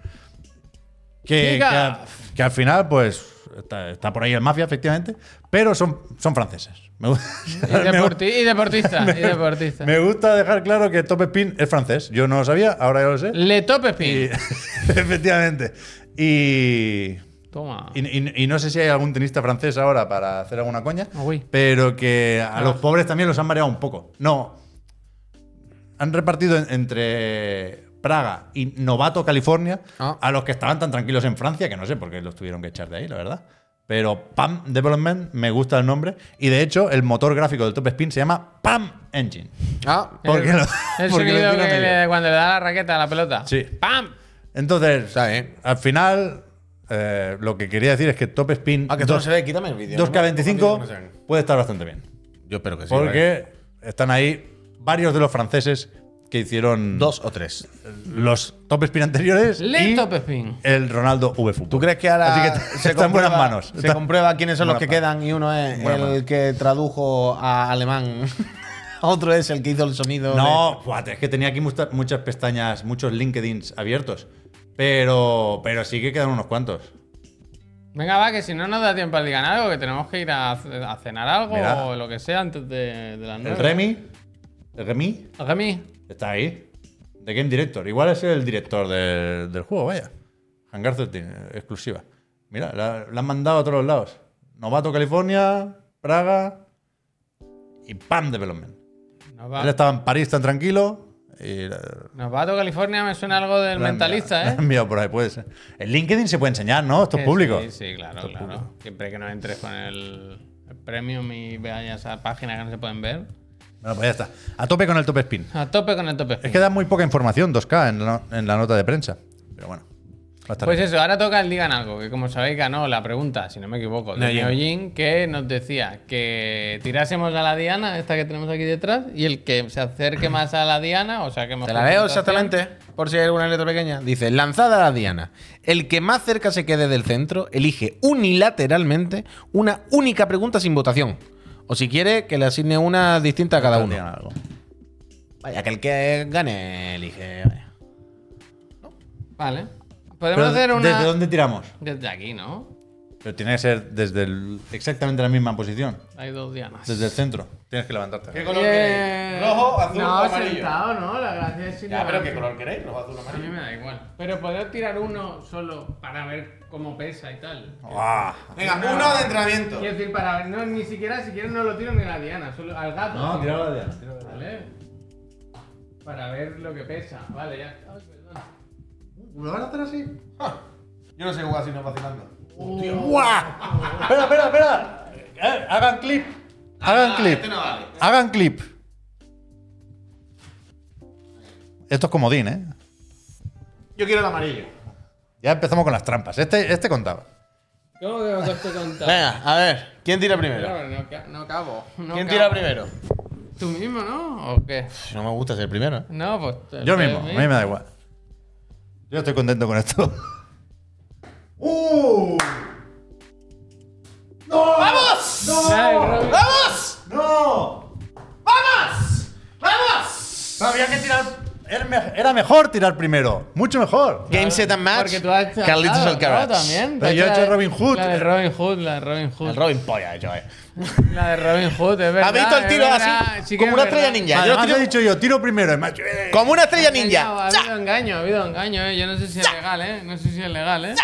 Que, que, Diga. a- que al final, pues, está, está por ahí el Mafia, efectivamente, pero son, son franceses. Me, Y, [laughs] me deporti- y deportista, y [laughs] deportista. me gusta dejar claro que Top Spin es francés. Yo no lo sabía, ahora ya lo sé. Le top Y- spin. [laughs] efectivamente. Y, Toma. y, y- y no sé si hay algún tenista francés ahora para hacer alguna coña, pero que a los pobres también los han mareado un poco. No. Han repartido en- entre Praga y Novato, California, Ah. a los que estaban tan tranquilos en Francia, que no sé por qué los tuvieron que echar de ahí, la verdad. Pero PAM Development me gusta el nombre. Y de hecho, el motor gráfico del Top Spin se llama PAM Engine. Ah, Porque el, lo- [laughs] el porque lo que le- cuando le da la raqueta a la pelota. Sí. ¡Pam! Entonces, al final, eh, lo que quería decir es que Top Spin ah que esto no 2- se ve. Quítame el vídeo. No me- 2K25 no se ve. puede estar bastante bien. Yo espero que sí. vale. Porque están ahí varios de los franceses que hicieron Dos o tres. los Top Spin anteriores Le y top spin. el Ronaldo V Fútbol. ¿Tú crees que ahora Así que se, [laughs] está en buenas comprueba- manos? se Está- comprueba quiénes son los que manos. quedan y uno es Buenas el manos. que tradujo a alemán? [laughs] Otro es el que hizo el sonido. No, buah, es que tenía aquí mucha- muchas pestañas, muchos LinkedIns abiertos. Pero, pero sí que quedan unos cuantos. Venga, va, que si no nos da tiempo al digan algo, que tenemos que ir a, a cenar algo Mira. o lo que sea antes de, de las El. Remy, el Remy ¿El Remy? está ahí. De Game Director. Igual es el director del, del juego, vaya. Hangar 13, exclusiva. Mira, la, la han mandado a todos los lados. Novato, California, Praga y PAM Development. Va, Él estaba en París tan tranquilo y la- Novato California me suena algo del mentalista, ¿eh? enviado por ahí, puede ser. El LinkedIn se puede enseñar, ¿no? Esto es Que público. Sí, sí, claro, claro. Siempre que no entres con el, el premium y veas esa página que no se pueden ver. Bueno, pues ya está. A tope con el top spin. A tope con el top spin. Es que da muy poca información, 2K, en la, en la nota de prensa. Pero bueno. Pues eso, ahora toca el digan algo, que como sabéis ganó la pregunta, si no me equivoco, de Neojin. Que nos decía que tirásemos a la diana, esta que tenemos aquí detrás, y el que se acerque [clears throat] más a la diana, o sea que Te la leo exactamente, por si hay alguna letra pequeña. Dice, lanzada a la diana. El que más cerca se quede del centro elige unilateralmente una única pregunta sin votación. O si quiere, que le asigne una distinta a cada uno. Algo. Vaya, que el que gane elige. vaya. Vale. Podemos Pero, hacer una... ¿Desde dónde tiramos? Desde aquí, ¿no? Pero tiene que ser desde el- exactamente la misma posición. Hay dos dianas. Desde el centro. Tienes que levantarte. ¿Qué Eh, ¿Rojo, azul no, o amarillo? sentado, ¿no? La gracia es si Ya, pero ¿qué color queréis? ¿Rojo, azul o A mí amarillo? me da igual. Pero poder tirar uno solo para ver cómo pesa y tal. ¡Guau! Venga, uno de entrenamiento. Quiero decir, para ver, no, ni siquiera, si quieres no lo tiro ni a la diana, solo al gato. No, la diana, Vale. Para ver lo que pesa. Vale, ya. Ay, perdón. ¿Lo van a hacer así? Yo no sé jugar si no vacilando. ¡Guau! espera, espera, espera. Eh, hagan clip. Hagan clip. este no vale. Hagan clip. Esto es comodín, ¿eh? Yo quiero el amarillo. Ya empezamos con las trampas. Este, este contaba. ¿Cómo que me costó contar? Venga, a ver, ¿quién tira primero? No, ca- no cabo. no ¿Quién cabo. tira primero? ¿Tú mismo, no? ¿O qué? No me gusta ser primero. ¿eh? No, pues. Yo el mismo, a mí me da igual. Yo estoy contento con esto. [laughs] ¡Uh! ¡Vamos! Ay, Robin. ¡Vamos! ¡No! ¡Vamos! ¡Vamos! No, había que tirar. Era me- Era mejor tirar primero. Mucho mejor. Game set and match. Porque tú has hecho Carlitos claro, Alcaraz. ¿no? también. Pero yo he La hecho de- Robin Hood. La de Robin Hood, la de Robin Hood. El Robin Polla hecho, eh. [laughs] La de Robin Hood, es verdad. ¿Has visto el es tiro verdad, así? sí que como es una estrella ninja. Yo Además tiro he dicho yo, tiro primero. además, eh, como una estrella ninja. Ha habido engaño, ha habido engaño, eh. Yo no sé si es legal, eh. No sé si es legal, eh.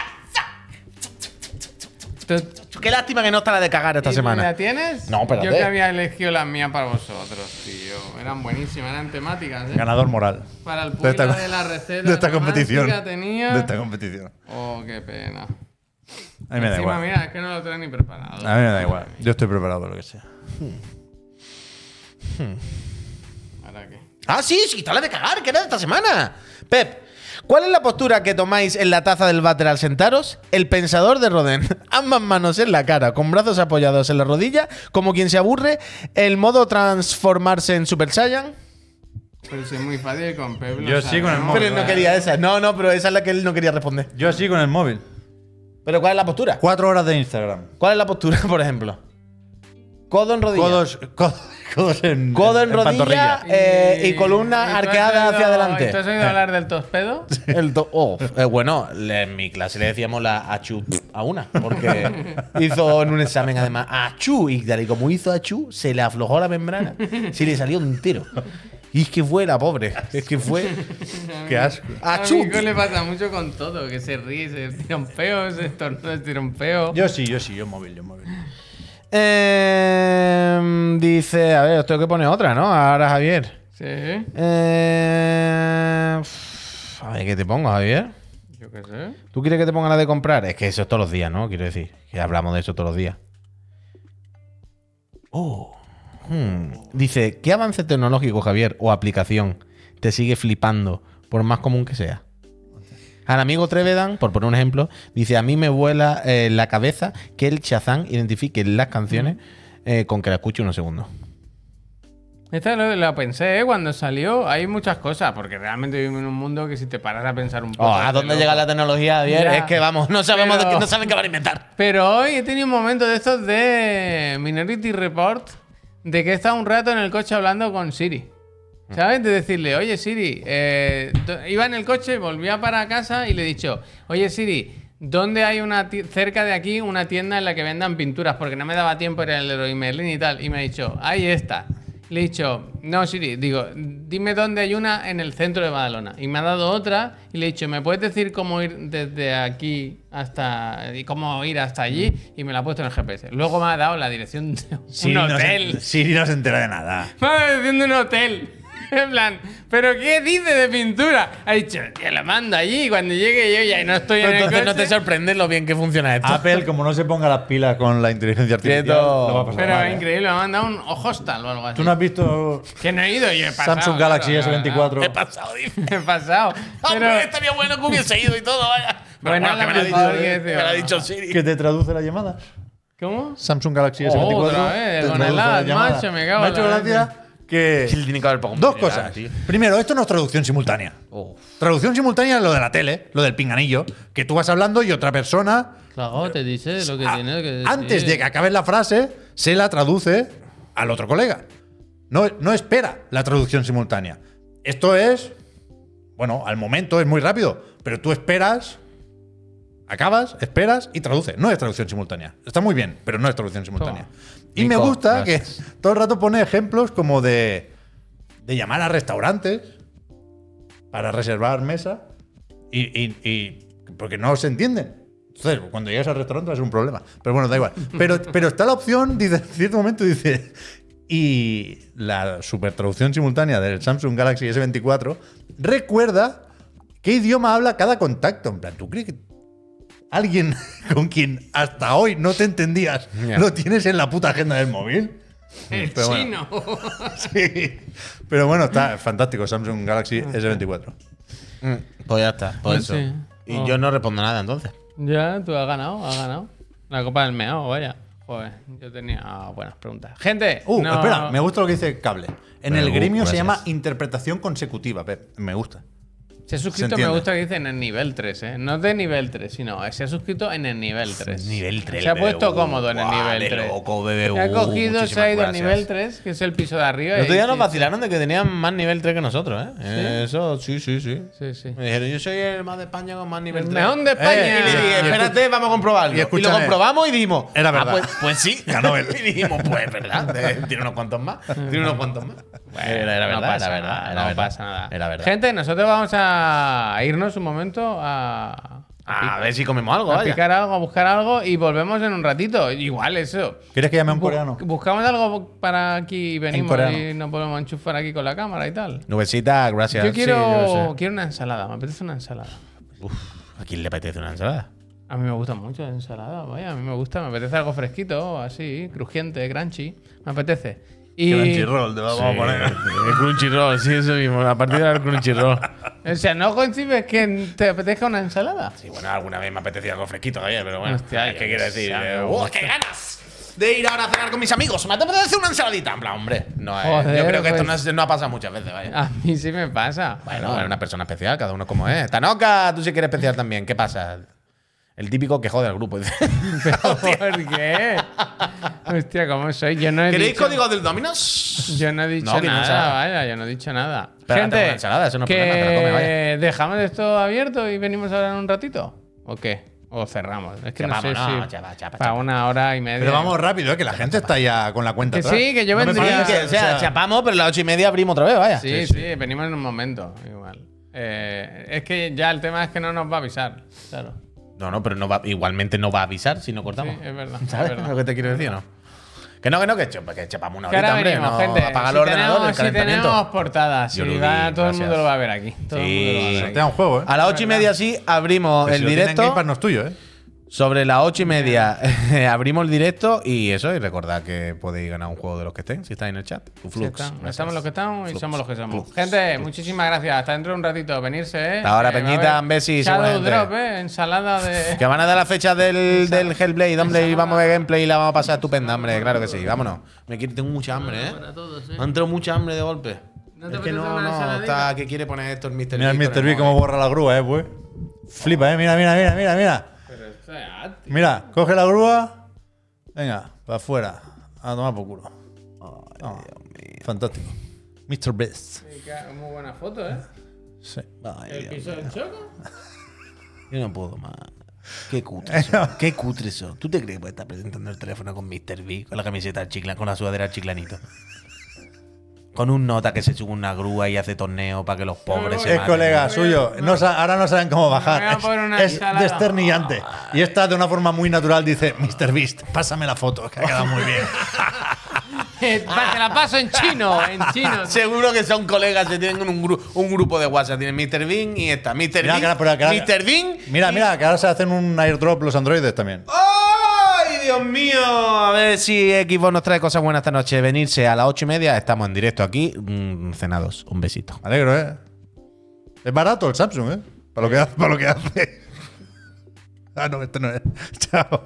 ¿Tú- Qué lástima que no está la de cagar esta ¿Y semana. ¿La tienes? No, espérate. Yo que había elegido las mías para vosotros, tío. Eran buenísimas, eran temáticas, eh. Ganador moral. Para el público de la [laughs] receta de esta competición. tenía. De esta competición. Oh, qué pena. A mí me da Encima, igual. mira, es que no lo tengo ni preparado. A mí me da igual. Yo estoy preparado para lo que sea. ¿Ahora qué? Ah, sí, sí, está la de cagar, que era de esta semana. Pep, ¿cuál es la postura que tomáis en la taza del váter al sentaros? El pensador de Roden. [laughs] Ambas manos en la cara, con brazos apoyados en la rodilla, como quien se aburre. El modo transformarse en Super Saiyan. Pero si es muy fácil con Pep. lo Yo sí con el móvil. Pero él no quería esa. No, no, pero esa es la que él no quería responder. Yo así con el móvil. ¿Pero cuál es la postura? Cuatro horas de Instagram. ¿Cuál es la postura, [laughs] por ejemplo? Codo en rodilla. Codos, codos, codos en, Codo en, en rodilla pantorrilla. eh, y, ¿y columna has arqueada oído- hacia adelante. ¿Tú has oído hablar del tospedo? El to- oh, eh, bueno, le- en mi clase le decíamos la achu a una, porque hizo en un examen además achu y tal y como hizo achu, se le aflojó la membrana, se le salió entero. Y es que fue la pobre, es que fue [laughs] Qué asco. A achu. Nico le pasa mucho con todo, que se ríe, se tira un peo, se estornuda, se tira un peo. Yo sí, yo sí, yo móvil, yo móvil. Eh, dice, a ver, os tengo que poner otra, ¿no? Ahora Javier. Sí, Eh, a ver, ¿qué te pongo, Javier? yo qué sé. ¿Tú quieres que te ponga la de comprar? Es que eso es todos los días, ¿no? Quiero decir, que hablamos de eso todos los días. Oh. Hmm. Dice, ¿qué avance tecnológico, Javier, o aplicación te sigue flipando, por más común que sea? Al amigo Trevedan, por poner un ejemplo, dice, a mí me vuela eh, la cabeza que el Shazam identifique las canciones eh, con que la escuche unos segundos. Esta lo, lo pensé ¿eh? cuando salió. Hay muchas cosas, porque realmente vivimos en un mundo que si te paras a pensar un poco. Oh, ¿A te dónde llega la tecnología, Javier? Es que vamos, no sabemos de no saben qué van a inventar. Pero hoy he tenido un momento de estos de Minority Report, de que he estado un rato en el coche hablando con Siri. ¿Sabes? De decirle, oye Siri, eh, iba en el coche, volvía para casa y le he dicho, oye Siri, ¿dónde hay una cerca de aquí una tienda en la que vendan pinturas? Porque no me daba tiempo ir al Leroy Merlin y tal. Y me ha dicho, ahí está. Le he dicho, no Siri, digo, dime dónde hay una en el centro de Badalona. Y me ha dado otra y le he dicho, ¿me puedes decir cómo ir desde aquí hasta. y cómo ir hasta allí? Y me la ha puesto en el GPS. Luego me ha dado la dirección de un Siri no, hotel. se, Siri no se entera de nada. Me ha dado la dirección de un hotel. [laughs] En plan, ¿pero qué dice de pintura? Ha dicho, tío, la mando allí. Cuando llegue yo ya no estoy en el Entonces no coche. te sorprende lo bien que funciona esto. Apple, como no se ponga las pilas con la inteligencia artificial, Quieto. lo va a pasar Pero mal, ¿eh? increíble, me ha mandado un hostal o algo así. ¿Tú no has visto Que no he ido yo he pasado. Samsung Galaxy claro, S24? He pasado, dice. claro. [laughs] He pasado. Pero, Hombre, estaría bueno que hubiese ido y todo, vaya. Pero Bueno, bueno, que me lo ha dicho, que me lo ha no. dicho Siri. que te traduce la llamada? ¿Cómo? Samsung Galaxy Oh, S24. otra vez, te con traduce el la ad, llamada. macho, me cago Me ha en hecho la gracia que. Sí, tiene que haber Dos cosas. tío. Primero, esto no es traducción simultánea. Oh. Traducción simultánea es lo de la tele, lo del pinganillo, que tú vas hablando y otra persona, Claro, te dice lo que a- tiene que decir. antes de que acabe la frase, se la traduce al otro colega. No, no espera la traducción simultánea. Esto es, bueno, al momento es muy rápido, pero tú esperas, acabas, esperas y traduce. No es traducción simultánea. Está muy bien, pero no es traducción simultánea. Y me gusta gracias. que todo el rato pone ejemplos como de, de llamar a restaurantes para reservar mesa y, y- y- porque no se entienden. Entonces, cuando llegas al restaurante va a ser un problema. Pero bueno, da igual. [laughs] Pero, pero está la opción, dice, en cierto momento dice, y la super traducción simultánea del Samsung Galaxy S24 recuerda qué idioma habla cada contacto. En plan, ¿tú crees que alguien [laughs] con quien hasta hoy no te entendías lo tienes en la puta agenda del móvil? [laughs] El Pero bueno. chino. [laughs] Sí. Pero bueno, está fantástico Samsung Galaxy S24. Mm, Pues ya está, por Pues eso. sí. Y Oh. yo no respondo nada entonces. ya, tú has ganado, has ganado. La copa del meao, vaya. Joder, yo tenía buenas preguntas. Gente, Uh, no- espera, me gusta lo que dice Cable. En Pero, el uh, gremio se llama interpretación consecutiva, Pep. Me gusta. Se ha Se suscrito, me entiende. gusta que dice en el nivel 3, ¿eh? No de nivel 3, sino se ha suscrito en el nivel 3. Nivel 3. Se ha puesto BBU. cómodo en el Guau, nivel de 3. loco, BBU, Se ha cogido, se ha ido al nivel 3, que es el piso de arriba. El otro y- día nos y- vacilaron de que tenían más nivel 3 que nosotros, ¿eh? Eh, Eso, sí, sí, sí. Sí, sí. Me dijeron, yo soy el más de España con más nivel El 3. meón de España. Eh, y dije, espérate, vamos a comprobarlo. y Y, lo comprobamos y dijimos, era "Ah, verdad. pues, pues sí. Ganó él. [laughs] y dijimos, pues verdad. eh, Tiene unos cuantos más. Tiene unos cuantos más. Bueno, era, era no verdad, pasa era verdad. nada, era no verdad. pasa nada. Era verdad. Gente, nosotros vamos a irnos un momento a, a ver si comemos algo, a vaya. picar algo, a buscar algo y volvemos en un ratito. Igual eso. ¿Quieres que llame a un Bu- coreano? Buscamos algo para aquí y venimos y nos podemos enchufar aquí con la cámara y tal. Nubecita, gracias. Yo Sí, quiero, yo quiero una ensalada, me apetece una ensalada. Uf, ¿A quién le apetece una ensalada? A mí me gusta mucho la ensalada, vaya, a mí me gusta, me apetece algo fresquito, así, crujiente, crunchy, me apetece. Y, Crunchyroll, te vamos a poner. El Crunchyroll, sí, eso mismo. A partir del Crunchyroll. [laughs] o sea, ¿no coincides que te apetezca una ensalada? Sí, bueno, alguna vez me apetecía algo fresquito todavía, pero bueno. Hostia, ¿Qué quiero decir? Eh, ¡uh, qué ganas! De ir ahora a cenar con mis amigos. Me apetece una ensaladita. En plan, hombre. No, eh, Joder, yo creo que esto pues- no, ha pasado muchas veces, vaya. A mí sí me pasa. Bueno, es una persona especial, cada uno como es. Tanoka, tú sí que eres especial también. ¿Qué pasa? El típico que jode al grupo. [laughs] ¿Pero por qué? Hostia, ¿cómo soy? Yo no he ¿Queréis dicho, código del Dominos? Yo no he dicho No, nada, vaya, yo no he dicho nada. Pero Gente, date una ensalada, eso no es que problema, te la come, vaya. ¿Dejamos esto abierto y venimos ahora en un ratito? ¿O qué? ¿O cerramos? Es que Ya no sé si para una hora y media. Pero vamos rápido, ¿eh? que la gente está ya con la cuenta Que atrás. sí, que yo No vendría- Que, o sea, o sea, chapamos, pero a las ocho y media abrimos otra vez, vaya. Sí, sí, venimos en un momento, igual. Eh, es que ya el tema es que no nos va a avisar, claro. No, no, pero no va, igualmente no va a avisar si no Sí, cortamos. es verdad. [laughs] es ¿Sabes verdad. lo que te quiero decir, no? Que no, que no, que, chupa- que chapamos una horita, hombre. venimos, No, gente. apaga si el ordenador, tenemos, el si tenemos portadas, si va- todo el mundo lo va a ver aquí. Todo el mundo lo va a ver aquí. sortea un juego, ¿eh? A las ocho y media sí abrimos si el lo tienen directo. No es tuyo, ¿eh? Sobre las ocho y media [laughs] abrimos el directo y eso, y recordad que podéis ganar un juego de los que estén, si estáis en el chat. Sí, Flux. gracias. Estamos los que estamos y Flux, somos los que somos. Flux, Gente, Flux. muchísimas gracias. Hasta dentro de un ratito. Venirse, ¿eh? Hasta ahora, Eh, Peñita, Bessi, Shadow. Drop, ¿eh? Ensalada de. [laughs] Que van a dar la fecha del, del Hellblade, hombre, y vamos a ver gameplay y la vamos a pasar estupenda, hombre. Claro que sí, vámonos. Me quiero, tengo mucha hambre, ¿eh? Para todos, ¿eh? Me ha entrado mucha hambre de golpe. ¿No te es que no, no, está, que quiere poner esto el Mr. Mira el Mr. B cómo móvil. borra la grúa, ¿eh, pues? Flipa, ¿eh? Mira, mira, mira, mira, mira. Mira, coge la grúa. Venga, para afuera. A tomar por culo. Ah, fantástico. Mr. Que- Muy buena foto, ¿eh? Sí. Ay, El Dios piso mío. del choco. Yo no puedo más. Qué cutre [laughs] eso. Qué cutre eso. ¿Tú te crees que puedes estar presentando el teléfono con Mr. B, con la camiseta chiclan, con la sudadera chiclanito? Con un nota que se sube una grúa y hace torneo para que los pobres se Es maten. colega suyo. No sa- ahora no saben cómo bajar. Me voy a poner una Es ensalada. desternillante. Y esta de una forma muy natural dice, Mr. Beast, pásame la foto, que ha quedado muy bien. Va, [laughs] Te la paso en chino, en chino. [laughs] Seguro que son colegas que tienen un, gru- un grupo de WhatsApp. Tienen Mr. Bean y esta. Mr. Mira, Bean. que ahora- pero que ahora- Mr. Bean. Mira, mira, que ahora se hacen un airdrop los androides también. ¡Ay, Dios mío! A ver si Xbox nos trae cosas buenas esta noche. Venirse a las ocho y media. Estamos en directo aquí. mm, cenados. Un besito. Me alegro, ¿eh? Es barato el Samsung, ¿eh? Para lo que. [laughs] Para lo que hace. Ah, no, este no es. [laughs] Chao.